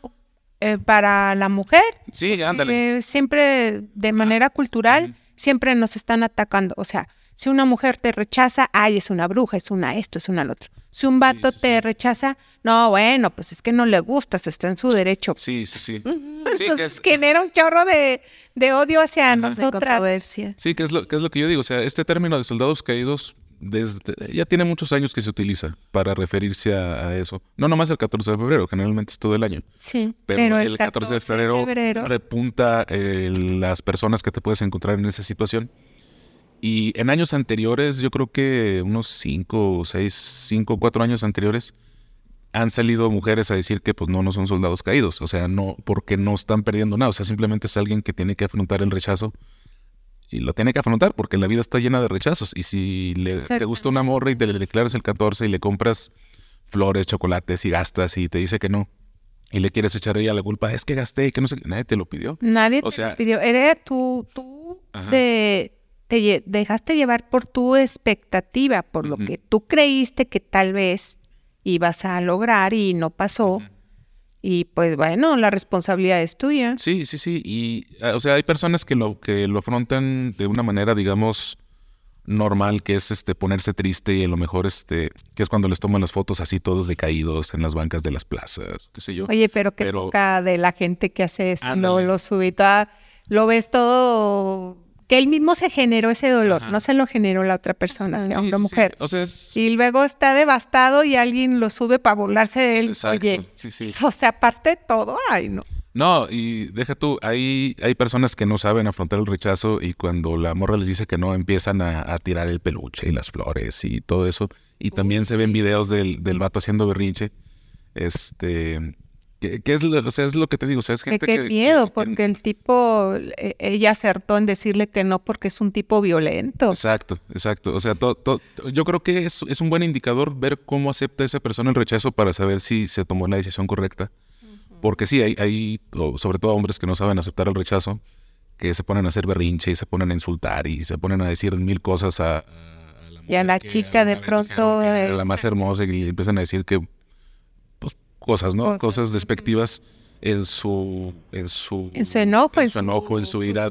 eh, para la mujer. Sí, ándale. Eh, siempre de manera cultural, siempre nos están atacando. O sea, si una mujer te rechaza, ay, es una bruja, es una esto, es una lo otro. Si un vato te rechaza, no, bueno, pues es que no le gustas, está en su derecho. Sí, sí, sí. Entonces genera un chorro de, odio hacia nosotras. Sí, que es, lo, que es lo que yo digo. O sea, este término de soldados caídos desde, ya tiene muchos años que se utiliza para referirse a, eso. No nomás el 14 de febrero, generalmente es todo el año. Sí. Pero, el 14, de, febrero repunta eh, las personas que te puedes encontrar en esa situación. Y en años anteriores, yo creo que unos 5, 6, 5, 4 años anteriores, han salido mujeres a decir que pues no, no son soldados caídos. O sea, no, porque no están perdiendo nada. O sea, simplemente es alguien que tiene que afrontar el rechazo y lo tiene que afrontar porque la vida está llena de rechazos. Y si le, te gusta una morra y te le declaras el 14 y le compras flores, chocolates y gastas y te dice que no, y le quieres echar a ella la culpa, es que gasté, que no sé, nadie te lo pidió. Nadie te lo pidió. Eres tú, tú te, te, dejaste llevar por tu expectativa, por lo que tú creíste que tal vez ibas a lograr y no pasó. Y pues bueno, la responsabilidad es tuya. Sí, sí, sí. Y, eh, o sea, hay personas que lo, que lo afrontan de una manera, digamos, normal, que es este ponerse triste y a lo mejor este, que es cuando les toman las fotos así todos decaídos en las bancas de las plazas, qué sé yo. Oye, pero qué pero... de la gente que hace eso, no lo sube, lo ves todo que él mismo se generó ese dolor, no se lo generó la otra persona, sea hombre o mujer. Y luego está devastado y alguien lo sube para burlarse de él. Oye, o sea, aparte de todo, ay, no. No, y deja tú, hay, hay personas que no saben afrontar el rechazo y cuando la morra les dice que no, empiezan a, tirar el peluche y las flores y todo eso. Y también se ven videos del, del vato haciendo berrinche. Este, ¿Qué, es, lo, o sea, es lo que te digo? O sea, es gente qué miedo, porque el tipo, eh, ella acertó en decirle que no porque es un tipo violento. Exacto, exacto. O sea, yo creo que es, es, un buen indicador ver cómo acepta esa persona el rechazo para saber si se tomó la decisión correcta. Porque sí, hay, hay, sobre todo hombres que no saben aceptar el rechazo, que se ponen a hacer berrinche y se ponen a insultar y se ponen a decir mil cosas a, la Y a la chica de pronto... la más hermosa y empiezan a decir que cosas, ¿no? Cosas, despectivas en su, en su, en su enojo, en su, enojo, en su ira.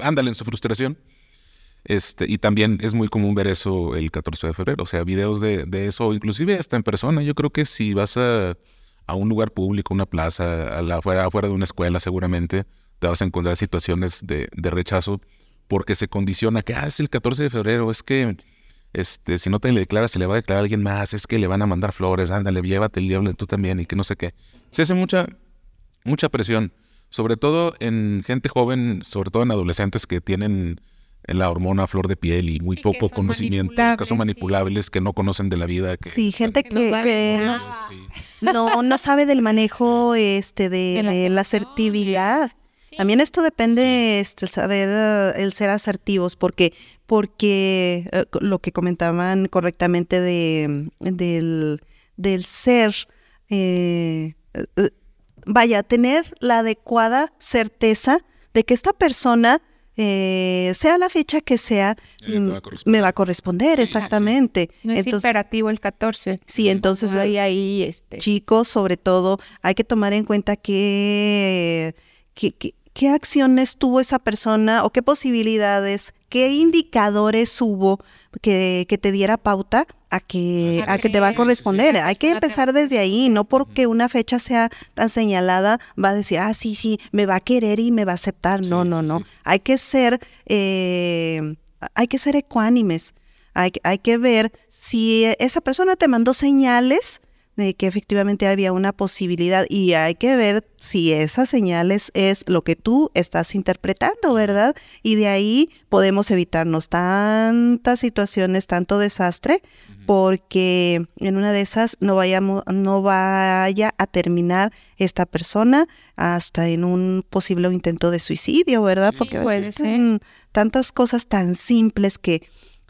ándale, en su frustración. Este, y también es muy común ver eso el 14 de febrero, o sea, videos de, de eso, inclusive hasta en persona. Yo creo que si vas a, a un lugar público, una plaza, a la, afuera, afuera de una escuela, seguramente te vas a encontrar situaciones de, de rechazo porque se condiciona que, ah, es el 14 de febrero, es que este, si no te le declaras, se le va a declarar a alguien más, es que le van a mandar flores, ándale, llévate el diablo tú también y que no sé qué. Se hace mucha, mucha presión, sobre todo en gente joven, sobre todo en adolescentes que tienen la hormona flor de piel y muy poco conocimiento, que son manipulables, que no conocen de la vida. Que, sí, gente que, no, no, sabe del manejo este de la asertividad. También esto depende, este, el saber, eh, el ser asertivos, porque, porque eh, lo que comentaban correctamente de, del, del ser, eh, vaya, tener la adecuada certeza de que esta persona sea la fecha que sea, mm, me va a corresponder, exactamente. No es imperativo el 14. Sí, entonces ahí, ahí este. chicos, sobre todo, hay que tomar en cuenta que, que, que, qué acciones tuvo esa persona o qué posibilidades, qué indicadores hubo que, que te diera pauta a que, a que te va a corresponder. Hay que empezar desde ahí, no porque una fecha sea tan señalada, va a decir, ah, sí, sí, me va a querer y me va a aceptar. No, no, no. Hay que ser, eh, hay que ser ecuánimes. Hay, hay que ver si esa persona te mandó señales de que efectivamente había una posibilidad y hay que ver si esas señales es lo que tú estás interpretando, ¿verdad? Y de ahí podemos evitarnos tantas situaciones, tanto desastre, porque en una de esas no vayamos, no vaya a terminar esta persona hasta en un posible intento de suicidio, ¿verdad? porque existen tantas cosas tan simples que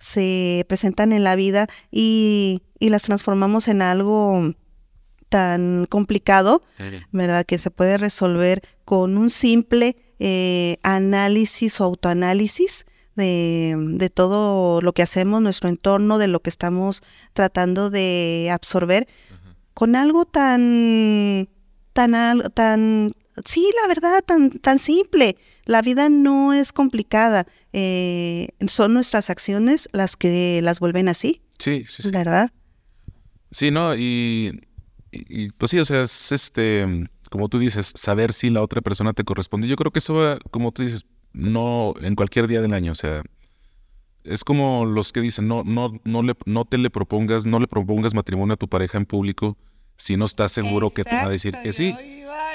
se presentan en la vida y, y las transformamos en algo tan complicado, ¿verdad? Que se puede resolver con un simple eh, análisis o autoanálisis de, de, todo lo que hacemos, nuestro entorno, de lo que estamos tratando de absorber, con algo tan, tan, tan, sí, la verdad, tan, tan simple. La vida no es complicada, eh, son nuestras acciones las que las vuelven así. Sí, sí, sí. ¿Verdad? Sí, no, y, y, pues sí, o sea, es este, como tú dices, saber si la otra persona te corresponde. Yo creo que eso como tú dices, no en cualquier día del año, o sea, es como los que dicen, no, no, no, le, no te le propongas, no le propongas matrimonio a tu pareja en público si no estás seguro que te va a decir que sí.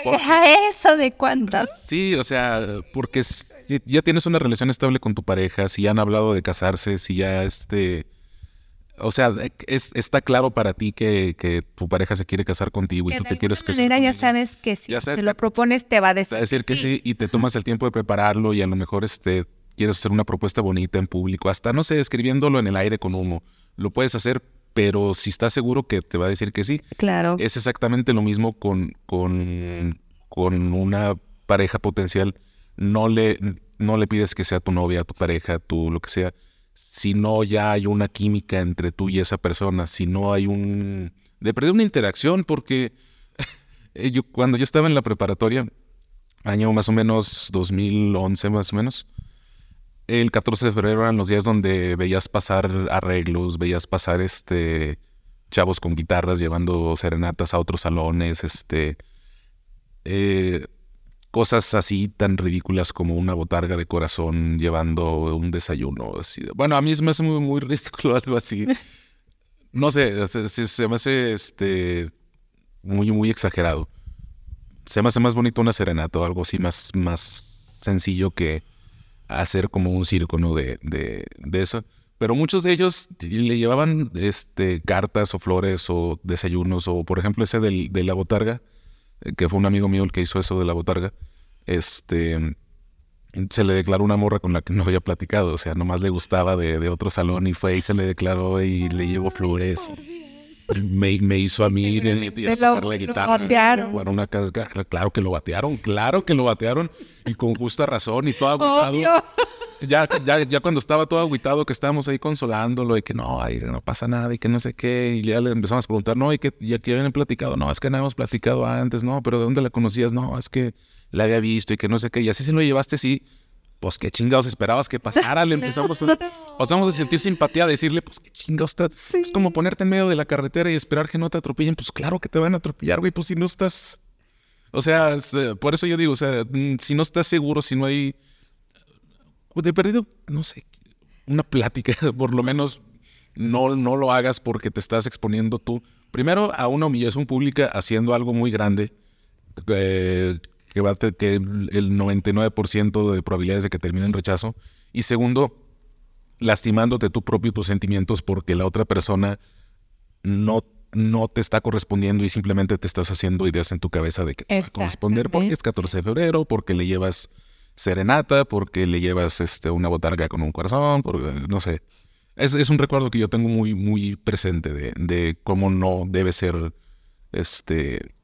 Deja eso de cuántas. Sí, o sea, porque si ya tienes una relación estable con tu pareja, si ya han hablado de casarse, si ya este... O sea, es, está claro para ti que, que, tu pareja se quiere casar contigo y tú te quieres casar. De manera ya sabes que si se lo propones te va a decir, va a decir que sí. y te tomas el tiempo de prepararlo y a lo mejor este quieres hacer una propuesta bonita en público, hasta no sé, escribiéndolo en el aire con humo. Lo puedes hacer, pero si estás seguro que te va a decir que sí. Claro. Es exactamente lo mismo con, con, con una pareja potencial. No le, no le pides que sea tu novia, tu pareja, tu lo que sea, si no ya hay una química entre tú y esa persona, si no hay un... de perder una interacción, porque [laughs] yo, cuando yo estaba en la preparatoria, año más o menos 2011 más o menos, el 14 de febrero eran los días donde veías pasar arreglos, veías pasar este chavos con guitarras llevando serenatas a otros salones, este eh, cosas así tan ridículas como una botarga de corazón llevando un desayuno. Bueno, a mí me hace muy, muy [laughs] ridículo algo así. No sé, se, se me hace este muy, muy exagerado. se me hace más bonito una serenata o algo así más, más sencillo que hacer como un circo, ¿no? De, de, de eso. Pero muchos de ellos le llevaban este, cartas o flores o desayunos, o por ejemplo ese del, de la botarga, eh, que fue un amigo mío el que hizo eso de la botarga, este, se le declaró una morra con la que no había platicado, o sea, nomás le gustaba de, de otro salón y fue y se le declaró y le llevó flores. Me, me, hizo a mí ir a tocar la guitarra. Bueno, una, claro que lo batearon, claro que lo batearon y con justa razón y todo agüitado. Ya, ya, ya cuando estaba todo agüitado, que estábamos ahí consolándolo y que no, ay, no pasa nada y que no sé qué, y ya le empezamos a preguntar, no, y que ya que habían platicado, no, es que no habíamos platicado antes, no, pero ¿de dónde la conocías? No, es que la había visto y que no sé qué, y así se lo llevaste, sí, pues qué chingados esperabas que pasara, le [laughs] empezamos a, pasamos a sentir simpatía, a decirle, pues qué chingados está, es como ponerte en medio de la carretera y esperar que no te atropellen, pues claro que te van a atropellar, güey, pues si no estás, o sea, eh, por eso yo digo, o sea, mm, si no estás seguro, si no hay, de perdido, no sé, una plática, [laughs] por lo menos no, no lo hagas porque te estás exponiendo tú, primero a una humillación pública haciendo algo muy grande, eh, que va a que el 99% de probabilidades de que termine en rechazo. Y segundo, lastimándote tú propio tus sentimientos porque la otra persona no, no te está correspondiendo y simplemente te estás haciendo ideas en tu cabeza de que te va a corresponder porque es 14 de febrero, porque le llevas serenata, porque le llevas este, una botarga con un corazón, porque, no sé. Es, es un recuerdo que yo tengo muy, muy presente de, de cómo no debe ser este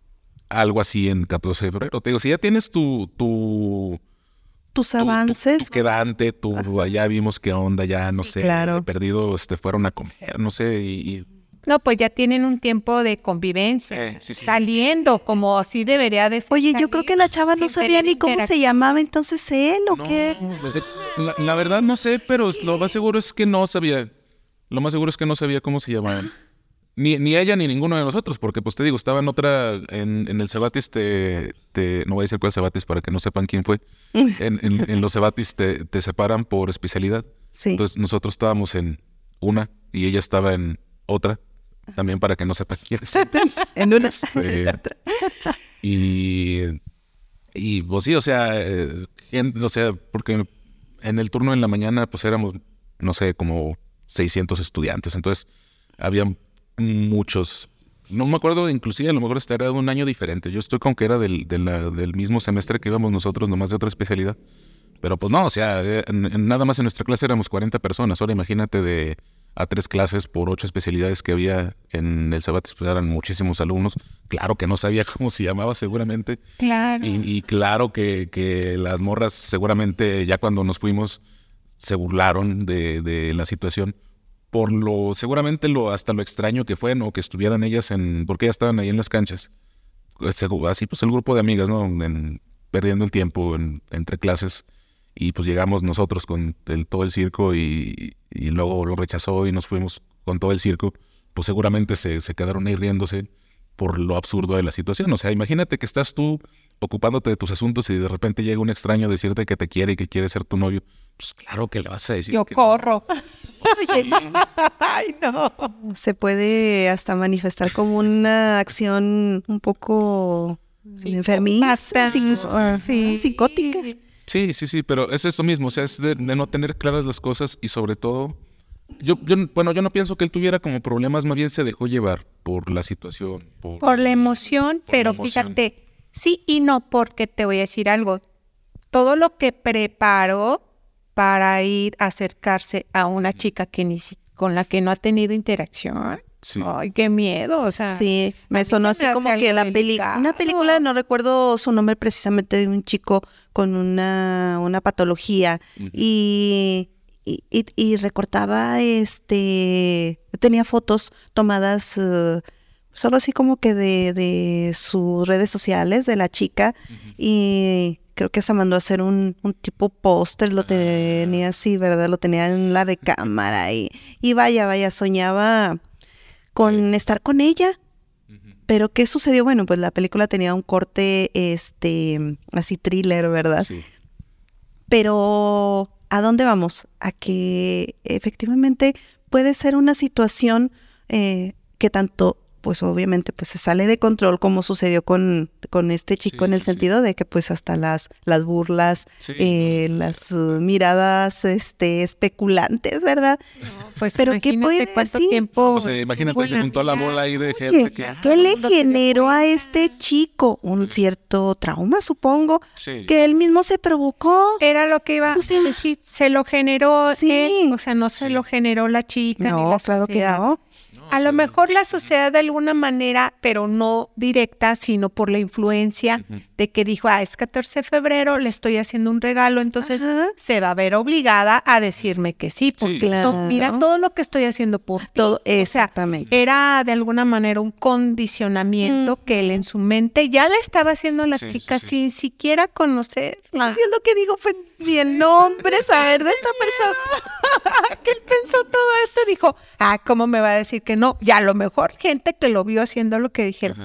algo así en 14 de febrero. Te digo, si ya tienes tu... tu tus avances. Tu, quedante, tu, allá vimos qué onda, ya no sé, claro. perdido, este, fueron a comer, no sé, y, no, pues ya tienen un tiempo de convivencia, eh, saliendo como así debería de ser. Oye, yo creo que la chava no sabía ni cómo se llamaba entonces él o qué. La, la, verdad no sé, pero lo más seguro es que no sabía. Lo más seguro es que no sabía cómo se llamaban. Ni, ni ella ni ninguno de nosotros, porque pues te digo, estaba en otra, en, en el Cebatis, te, te, no voy a decir cuál Cebatis para que no sepan quién fue. [laughs] En, en, los Cebatis te, te, separan por especialidad. Sí. Entonces nosotros estábamos en una y ella estaba en otra, también para que no sepan quién es. [laughs] en una. Este, y, y pues sí, o sea, eh, o sea, porque en el turno en la mañana pues éramos, no sé, como 600 estudiantes. Entonces, habían muchos. No me acuerdo, inclusive a lo mejor este era de un año diferente. Yo estoy con que era del, del mismo semestre que íbamos nosotros, nomás de otra especialidad. Pero pues no, o sea, eh, nada más en nuestra clase éramos 40 personas. Ahora imagínate de a tres clases por ocho especialidades que había en el Sabatis, pues eran muchísimos alumnos. Claro que no sabía [laughs] cómo se llamaba seguramente. Claro. Y, claro que, que, las morras seguramente ya cuando nos fuimos se burlaron de, de la situación por lo, seguramente lo, hasta lo extraño que fue, ¿no? Que estuvieran ellas en, porque ellas estaban ahí en las canchas. Así pues el grupo de amigas, ¿no? perdiendo el tiempo entre clases. Y pues llegamos nosotros con el, todo el circo y, y, luego lo rechazó y nos fuimos con todo el circo. Pues seguramente se, se quedaron ahí riéndose por lo absurdo de la situación. O sea, imagínate que estás tú ocupándote de tus asuntos y de repente llega un extraño a decirte que te quiere y que quiere ser tu novio. Pues claro que le vas a decir. Yo corro. [laughs] [laughs] Ay, no. Se puede hasta manifestar como una acción un poco enfermiza, psicótica. Sí, sí, sí, pero es eso mismo, o sea, es de, no tener claras las cosas y sobre todo, yo, yo, bueno, yo no pienso que él tuviera como problemas, más bien se dejó llevar por la situación. Por, la emoción, pero fíjate, sí y no, porque te voy a decir algo, todo lo que preparó para ir a acercarse a una chica que ni con la que no ha tenido interacción. Ay, qué miedo, o sea. Sí, me sonó así como que la película, una película, no recuerdo su nombre precisamente, de un chico con una, una patología y, y, y, recortaba, este, tenía fotos tomadas uh, solo así como que de, de, sus redes sociales de la chica y creo que se mandó a hacer un, un tipo póster, lo tenía así, ¿verdad? Lo tenía en la recámara y, y vaya, vaya, soñaba con estar con ella. Pero ¿qué sucedió? Bueno, pues la película tenía un corte, este, así thriller, ¿verdad? Sí. Pero ¿a dónde vamos? A que efectivamente puede ser una situación eh, que tanto pues obviamente pues se sale de control como sucedió con, con este chico Sí, en el sí, sí. sentido de que pues hasta las, las burlas, Sí. eh, las uh, miradas este, especulantes, ¿verdad? Pues Pero ¿qué puede cuánto decir? tiempo. O sea, imagínate, se estuvo en juntó la vida. bola ahí de Oye, gente que... ¿qué le se generó a este chico? Un cierto trauma, supongo, Sí. que él mismo se provocó. Era lo que iba O sea, a decir, se lo generó Sí. él, o sea, no se lo generó la chica. ni No, la claro que sociedad. No. A lo mejor la sociedad de alguna manera, pero no directa, sino por la influencia de que dijo, ah, es 14 de febrero, le estoy haciendo un regalo, entonces Ajá. se va a ver obligada a decirme que sí, porque Sí. no, mira Claro. todo lo que estoy haciendo por ti. Todo, O sea, exactamente. era de alguna manera un condicionamiento que él en su mente ya le estaba haciendo a la Sí, chica sí, sí. sin siquiera conocerla. Así es lo que digo, pues, ni el nombre, saber de esta persona. [laughs] [laughs] que él pensó todo esto y dijo, ah, ¿cómo me va a decir que no? Y a lo mejor gente que lo vio haciendo lo que dijeron,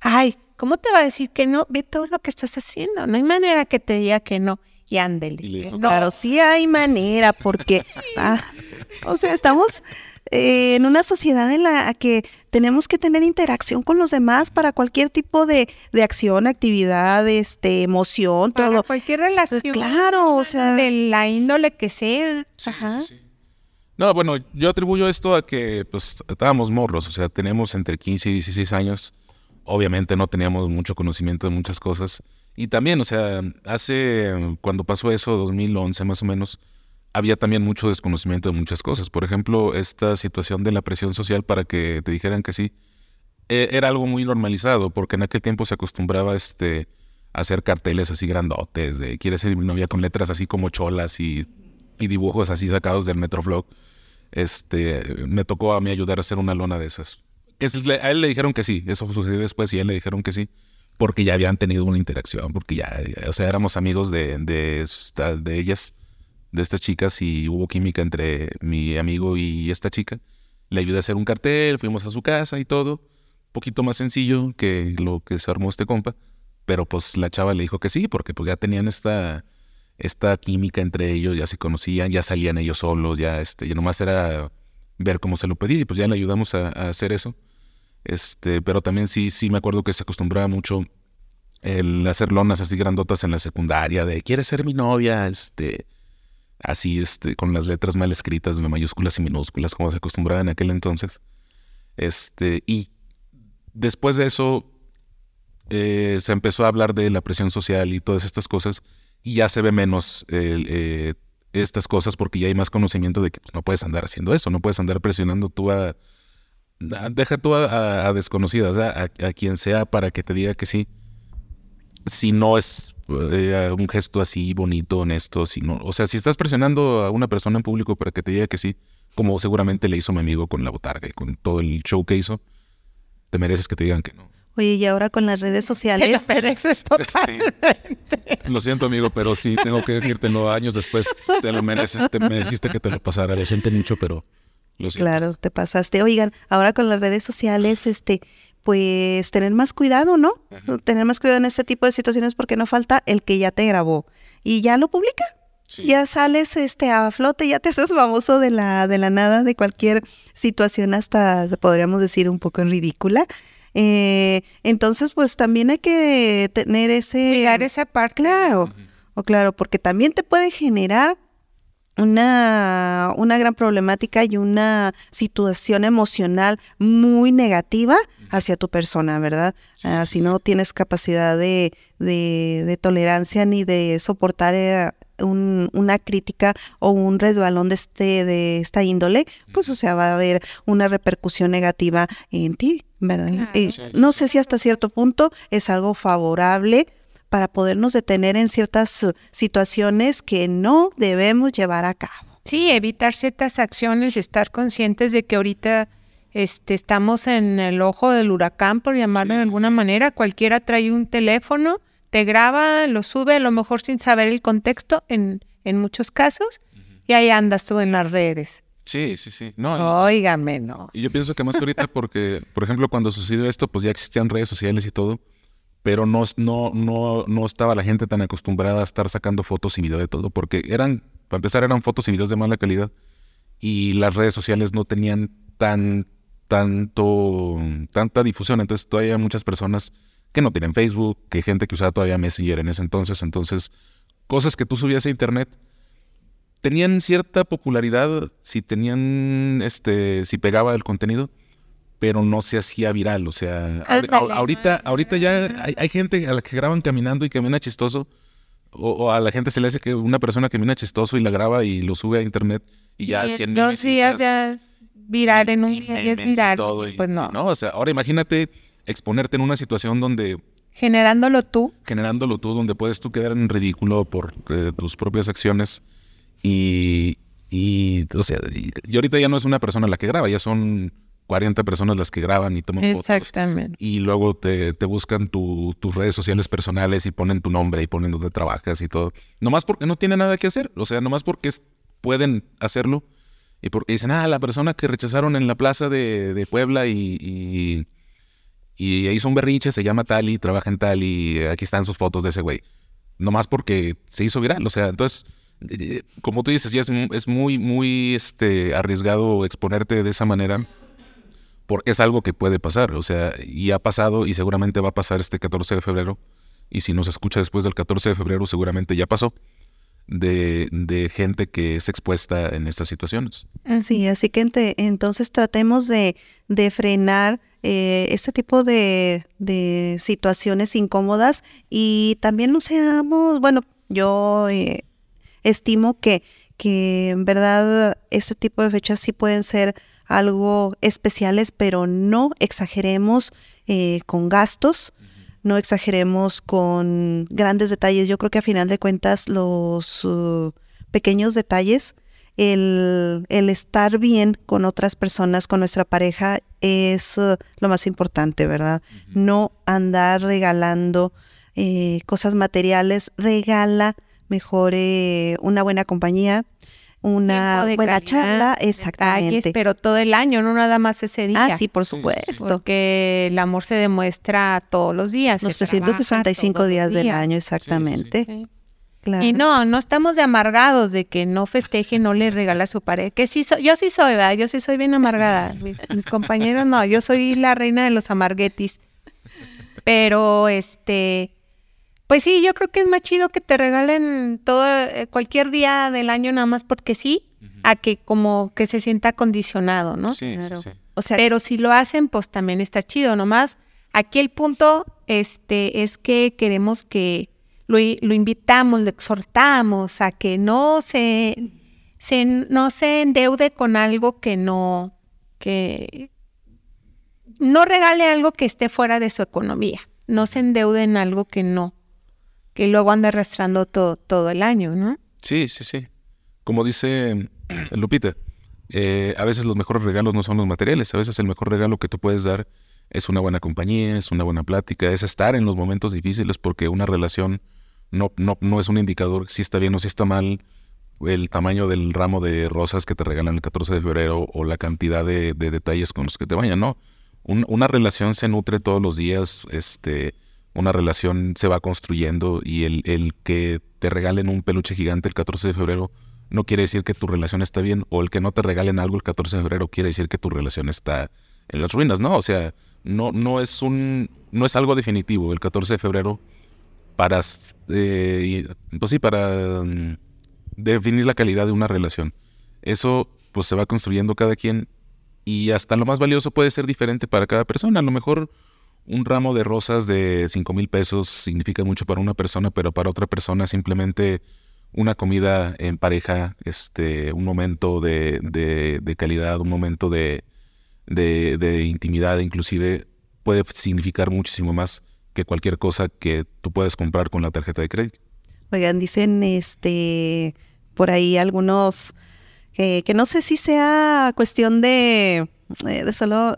Ajá. ay, ¿cómo te va a decir que no? Ve todo lo que estás haciendo, no hay manera que te diga que no. Y ándele. Y le dijo, No, Claro, sí hay manera, porque, [laughs] ah, o sea, estamos eh, en una sociedad en la que tenemos que tener interacción con los demás para cualquier tipo de, de acción, actividad, este, emoción, para todo. cualquier relación. Claro, o sea, de la índole que sea. Sí, Ajá. sí, sí. No, bueno, yo atribuyo esto a que pues estábamos morros, o sea, teníamos entre 15 y 16 años. Obviamente no teníamos mucho conocimiento de muchas cosas. Y también, o sea, hace, cuando pasó eso, 2011 más o menos, había también mucho desconocimiento de muchas cosas. Por ejemplo, esta situación de la presión social para que te dijeran que sí, eh, era algo muy normalizado, porque en aquel tiempo se acostumbraba este, a hacer carteles así grandotes, de quieres ser mi novia con letras así como cholas y, y dibujos así sacados del Metroflog. Este, me tocó a mí ayudar a hacer una lona de esas. Que a él le dijeron que sí, eso sucedió después y a él le dijeron que sí, porque ya habían tenido una interacción, porque ya, o sea, éramos amigos de, de, de ellas, de estas chicas y hubo química entre mi amigo y esta chica. Le ayudé a hacer un cartel, fuimos a su casa y todo. Poquito más sencillo que lo que se armó este compa. Pero pues la chava le dijo que sí, porque pues ya tenían esta, esta química entre ellos, ya se conocían, ya salían ellos solos, ya este, ya nomás era ver cómo se lo pedía y pues ya le ayudamos a hacer eso. Este, pero también sí, sí me acuerdo que se acostumbraba mucho el hacer lonas así grandotas en la secundaria de ¿quieres ser mi novia? Este, así, este, con las letras mal escritas, de mayúsculas y minúsculas, como se acostumbraba en aquel entonces. Este, y después de eso eh, se empezó a hablar de la presión social y todas estas cosas, y ya se ve menos eh, estas cosas porque ya hay más conocimiento de que pues, no puedes andar haciendo eso, no puedes andar presionando tú a. a- deja tú a, a- a desconocidas, a, a- a quien sea para que te diga que sí. Si no es eh, un gesto así bonito, honesto, si no, o sea, si estás presionando a una persona en público para que te diga que sí, como seguramente le hizo mi amigo con la botarga y con todo el show que hizo, te mereces que te digan que no. oye, y ahora con las redes Te sociales, mereces totalmente. Lo siento, amigo, pero sí tengo que [laughs] decírtelo años después. Te lo mereces, te mereciste que te lo pasara. Lo siento mucho, pero lo claro, te pasaste. Oigan, ahora con las redes sociales, este, pues tener más cuidado, ¿no? Tener más cuidado en este tipo de situaciones porque no falta el que ya te grabó y ya lo publica. Sí. Ya sales este a flote, ya te haces famoso de la, de la nada, de cualquier situación hasta podríamos decir un poco ridícula. Eh, entonces, pues también hay que tener ese Cuidar esa parte. Claro, o claro, porque también te puede generar una, una gran problemática y una situación emocional muy negativa hacia tu persona, ¿verdad? Ah, si no tienes capacidad de, de, de tolerancia ni de soportar eh, un- una crítica o un resbalón de, este, de esta índole, pues o sea, va a haber una repercusión negativa en ti, ¿verdad? Claro. Eh, no sé si hasta cierto punto es algo favorable para podernos detener en ciertas eh, situaciones que no debemos llevar a cabo. Sí, evitar ciertas acciones, estar conscientes de que ahorita este, estamos en el ojo del huracán, por llamarlo de alguna manera. Cualquiera trae un teléfono, te graba, lo sube, a lo mejor sin saber el contexto en, en muchos casos, y ahí andas tú en las redes. Sí, sí, sí. No, Óigame, no. y yo pienso que más ahorita porque, por ejemplo, cuando sucedió esto, pues ya existían redes sociales y todo, pero no, no, no, no estaba la gente tan acostumbrada a estar sacando fotos y video de todo, porque eran, para empezar, eran fotos y videos de mala calidad y las redes sociales no tenían tan tanto, tanta difusión. Entonces todavía hay muchas personas que no tienen Facebook, que hay gente que usaba todavía Messenger en ese entonces. Entonces, cosas que tú subías a internet tenían cierta popularidad si tenían, este, si pegaba el contenido, pero no se hacía viral. O sea, ahorita, ahorita ya hay, gente a la que graban caminando y camina chistoso. O, a la gente se le hace que una persona camina chistoso y la graba y lo sube a internet y ya y dos días ya es viral en un día y es viral. pues no. no. O sea, ahora imagínate exponerte en una situación donde generándolo tú. Generándolo tú, donde puedes tú quedar en ridículo por eh, tus propias acciones y, y, o sea, y, ahorita ya no es una persona la que graba, ya son 40 personas las que graban y toman Exactamente. Y luego te, te buscan tus redes sociales personales y ponen tu nombre y ponen dónde trabajas y todo. Nomás porque no tienen nada que hacer. O sea, nomás porque pueden hacerlo. Y porque dicen, ah, la persona que rechazaron en la plaza de, de Puebla y, y, y, hizo un berrinche, se llama tal y trabaja en tal y aquí están sus fotos de ese güey. Nomás porque se hizo viral. O sea, entonces eh, como tú dices, ya es, muy, muy este, arriesgado exponerte de esa manera porque es algo que puede pasar, o sea, y ha pasado y seguramente va a pasar este 14 de febrero, y si nos escucha después del 14 de febrero seguramente ya pasó, de, de gente que es expuesta en estas situaciones. Sí, así que entonces tratemos de, frenar eh, este tipo de, de, situaciones incómodas y también no seamos, bueno, yo... Eh, estimo que, que en verdad este tipo de fechas sí pueden ser algo especiales, pero no exageremos eh, con gastos, no exageremos con grandes detalles. Yo creo que a final de cuentas los uh, pequeños detalles, el, el, estar bien con otras personas, con nuestra pareja, es uh, lo más importante, ¿verdad? No andar regalando eh, cosas materiales, regala mejor una buena compañía, una buena charla, exactamente. pero todo el año, no nada más ese día. Ah, sí, por supuesto. Porque el amor se demuestra todos los días. Los 365 días, del año, exactamente. Y no, no estamos de amargados de que no festeje, no le regala a su pareja. Que sí, yo sí soy, ¿verdad? Yo sí soy bien amargada. [laughs] Mis, mis compañeros no, yo soy la reina de los amarguetis. Pero este, pues sí, yo creo que es más chido que te regalen todo eh, cualquier día del año nada más porque sí, a que como que se sienta condicionado, ¿no? Sí, sí, O sea, pero si lo hacen, pues también está chido, nomás. Aquí el punto este es que queremos que lo, lo invitamos, lo exhortamos a que no se, se no se endeude con algo que no que no regale algo que esté fuera de su economía, no se endeude en algo que no que luego anda arrastrando todo, todo el año, ¿no? Sí, sí, sí. Como dice [clears throat] Lupita, eh, a veces los mejores regalos no son los materiales, a veces el mejor regalo que tú puedes dar es una buena compañía, es una buena plática, es estar en los momentos difíciles porque una relación no, no, no es un indicador si está bien o si está mal el tamaño del ramo de rosas que te regalan el 14 de febrero o la cantidad de, detalles con los que te bañan, no. una relación se nutre todos los días, este, una relación se va construyendo y el, el, que te regalen un peluche gigante el 14 de febrero no quiere decir que tu relación está bien o el que no te regalen algo el 14 de febrero quiere decir que tu relación está en las ruinas, ¿no? O sea, no, no es un no es algo definitivo el 14 de febrero para eh, pues sí, para mm, definir la calidad de una relación. Eso pues se va construyendo cada quien y hasta lo más valioso puede ser diferente para cada persona. A lo mejor un ramo de rosas de 5 mil pesos significa mucho para una persona, pero para otra persona simplemente una comida en pareja, este, un momento de, de, calidad, un momento de, de, intimidad, inclusive puede significar muchísimo más que cualquier cosa que tú puedes comprar con la tarjeta de crédito. Oigan, dicen este por ahí algunos que no sé si sea cuestión de, eh, de solo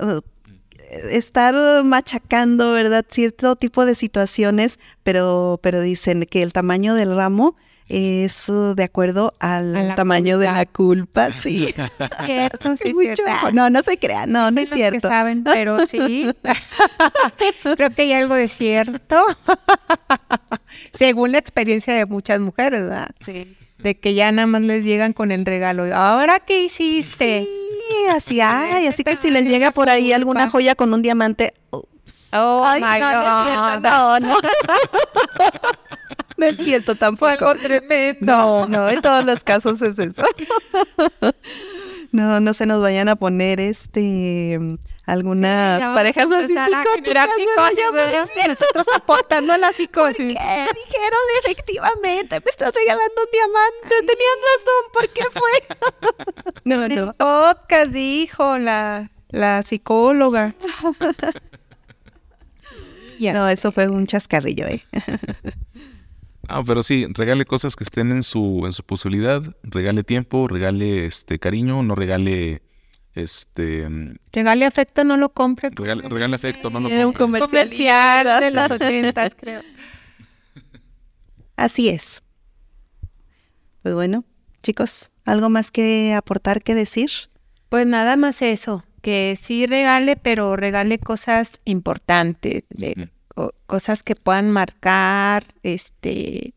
estar machacando, ¿verdad? Cierto tipo de situaciones, pero, pero dicen que el tamaño del ramo es de acuerdo al tamaño de la culpa, sí. [laughs] Cierto, sí, [laughs] No, no se crea, no, no es cierto. Que saben, [laughs] pero sí. Creo que hay algo de cierto. Según la experiencia de muchas mujeres, ¿verdad? Sí. De que ya nada más les llegan con el regalo. ¿Ahora qué hiciste? Así, [laughs] ay, así que si les llega por ahí alguna joya con un diamante, ups. Oh, Ay, my no, God. no, no. No es cierto tampoco. tremendo. No, no, en todos los casos es eso. [laughs] No, no se nos vayan a poner este algunas parejas así psicóticas. Nosotros aportando a la psicosis. ¿Qué dijeron efectivamente? Me estás regalando un diamante. Tenían razón. ¿Por qué fue? [laughs] No, no. [laughs] podcast dijo la, la psicóloga. [laughs] Ya. No, eso fue un chascarrillo, ¿eh? Ah, pero sí, regale cosas que estén en su, en su posibilidad, regale tiempo, regale este cariño, no regale este Regale afecto, no lo compre. regale, regale afecto, no lo Era un compre. comercial. De los ochentas, [laughs] creo. Así es. Pues bueno, chicos, ¿algo más que aportar, que decir? Pues nada más eso, que sí regale, pero regale cosas importantes. Co- cosas que puedan marcar, este,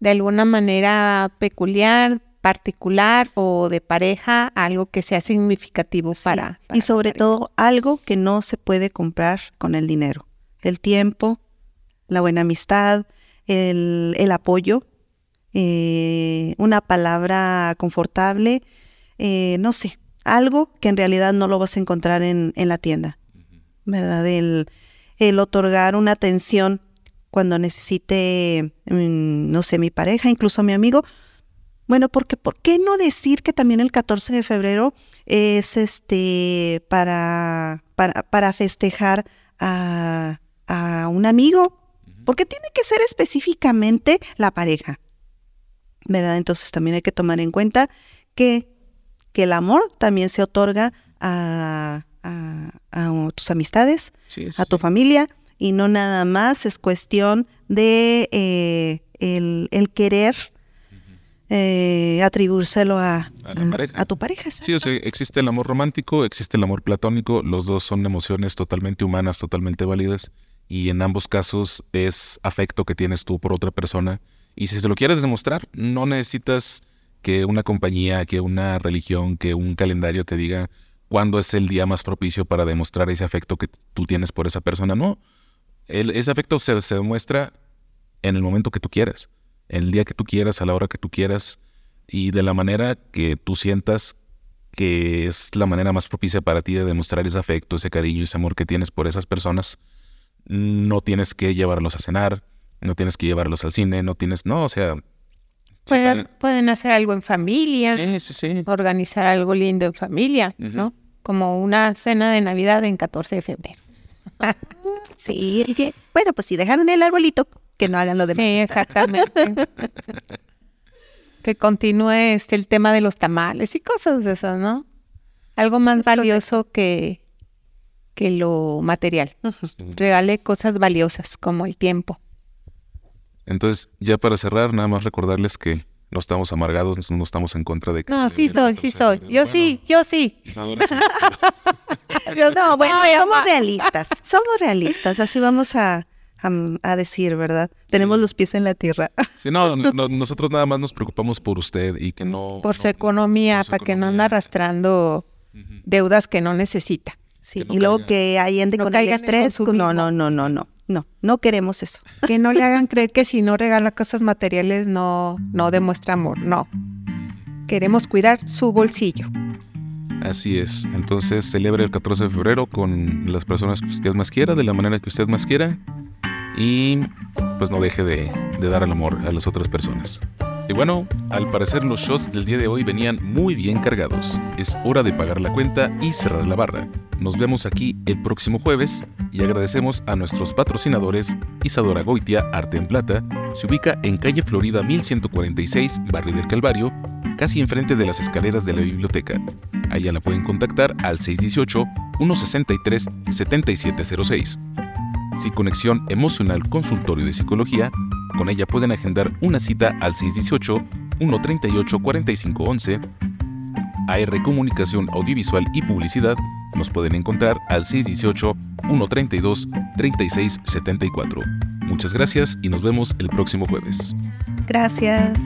de alguna manera peculiar, particular o de pareja, algo que sea significativo para, y sobre todo algo que no se puede comprar con el dinero. El tiempo, la buena amistad, el, el apoyo, eh, una palabra confortable, eh, no sé, algo que en realidad no lo vas a encontrar en, en la tienda, ¿verdad? El, el otorgar una atención cuando necesite, mm, no sé, mi pareja, incluso mi amigo. Bueno, porque ¿por qué no decir que también el 14 de febrero es este para, para, para festejar a, a un amigo? Porque tiene que ser específicamente la pareja. ¿Verdad? Entonces también hay que tomar en cuenta que, que el amor también se otorga a, a- a tus amistades, Sí, sí, a tu sí. familia, y no nada más es cuestión de eh, el, el querer eh, atribuírselo a, a tu pareja. Sí, o sea, existe el amor romántico, existe el amor platónico, los dos son emociones totalmente humanas, totalmente válidas, y en ambos casos es afecto que tienes tú por otra persona, y si se lo quieres demostrar, no necesitas que una compañía, que una religión, que un calendario te diga cuándo es el día más propicio para demostrar ese afecto que tú tienes por esa persona, no. El- ese afecto se, se demuestra en el momento que tú quieras, en el día que tú quieras, a la hora que tú quieras, y de la manera que tú sientas que es la manera más propicia para ti de demostrar ese afecto, ese cariño, ese amor que tienes por esas personas. No tienes que llevarlos a cenar, no tienes que llevarlos al cine, no tienes, no, o sea, Pueden, pueden hacer algo en familia, sí, sí, sí. organizar algo lindo en familia. ¿no? Como una cena de Navidad en 14 de febrero. [laughs] Sí, que- bueno, pues si dejaron el arbolito, que no hagan lo demás. Sí, exactamente. que continúe este, el tema de los tamales y cosas de esas, ¿no? Algo más valioso que, que lo material. Regale cosas valiosas como el tiempo. Entonces, ya para cerrar, nada más recordarles que no estamos amargados, no estamos en contra de que... No, sí soy, sí 14 de soy. Yo sí, yo sí. Sí. [laughs] No, bueno, Ay, somos realistas, somos realistas, así vamos a, a, a decir, ¿verdad? Tenemos los pies en la tierra. Sí, no, no, no, nosotros nada más nos preocupamos por usted y que no... Por su no- economía, por su para que no anda arrastrando deudas que no necesita. Sí, no y luego caiga- que ahí ande no con el en estrés, no, no, no, no, no, no, no queremos eso. Que no le hagan creer que si no regala cosas materiales no, no demuestra amor. No. Queremos cuidar su bolsillo. Así es. Entonces celebre el 14 de febrero con las personas que usted más quiera, de la manera que usted más quiera. Y pues no deje de, de dar el amor a las otras personas. Y bueno, al parecer los shots del día de hoy venían muy bien cargados. Es hora de pagar la cuenta y cerrar la barra. Nos vemos aquí el próximo jueves y agradecemos a nuestros patrocinadores Isadora Goitia Arte en Plata. Se ubica en calle Florida 1146, Barrio del Calvario, casi enfrente de las escaleras de la biblioteca. Allá la pueden contactar al 618-163-7706. Psiconexión Emocional Consultorio de Psicología, con ella pueden agendar una cita al 618-138-4511. AR Comunicación Audiovisual y Publicidad nos pueden encontrar al 618-132-3674. Muchas gracias y nos vemos el próximo jueves. Gracias.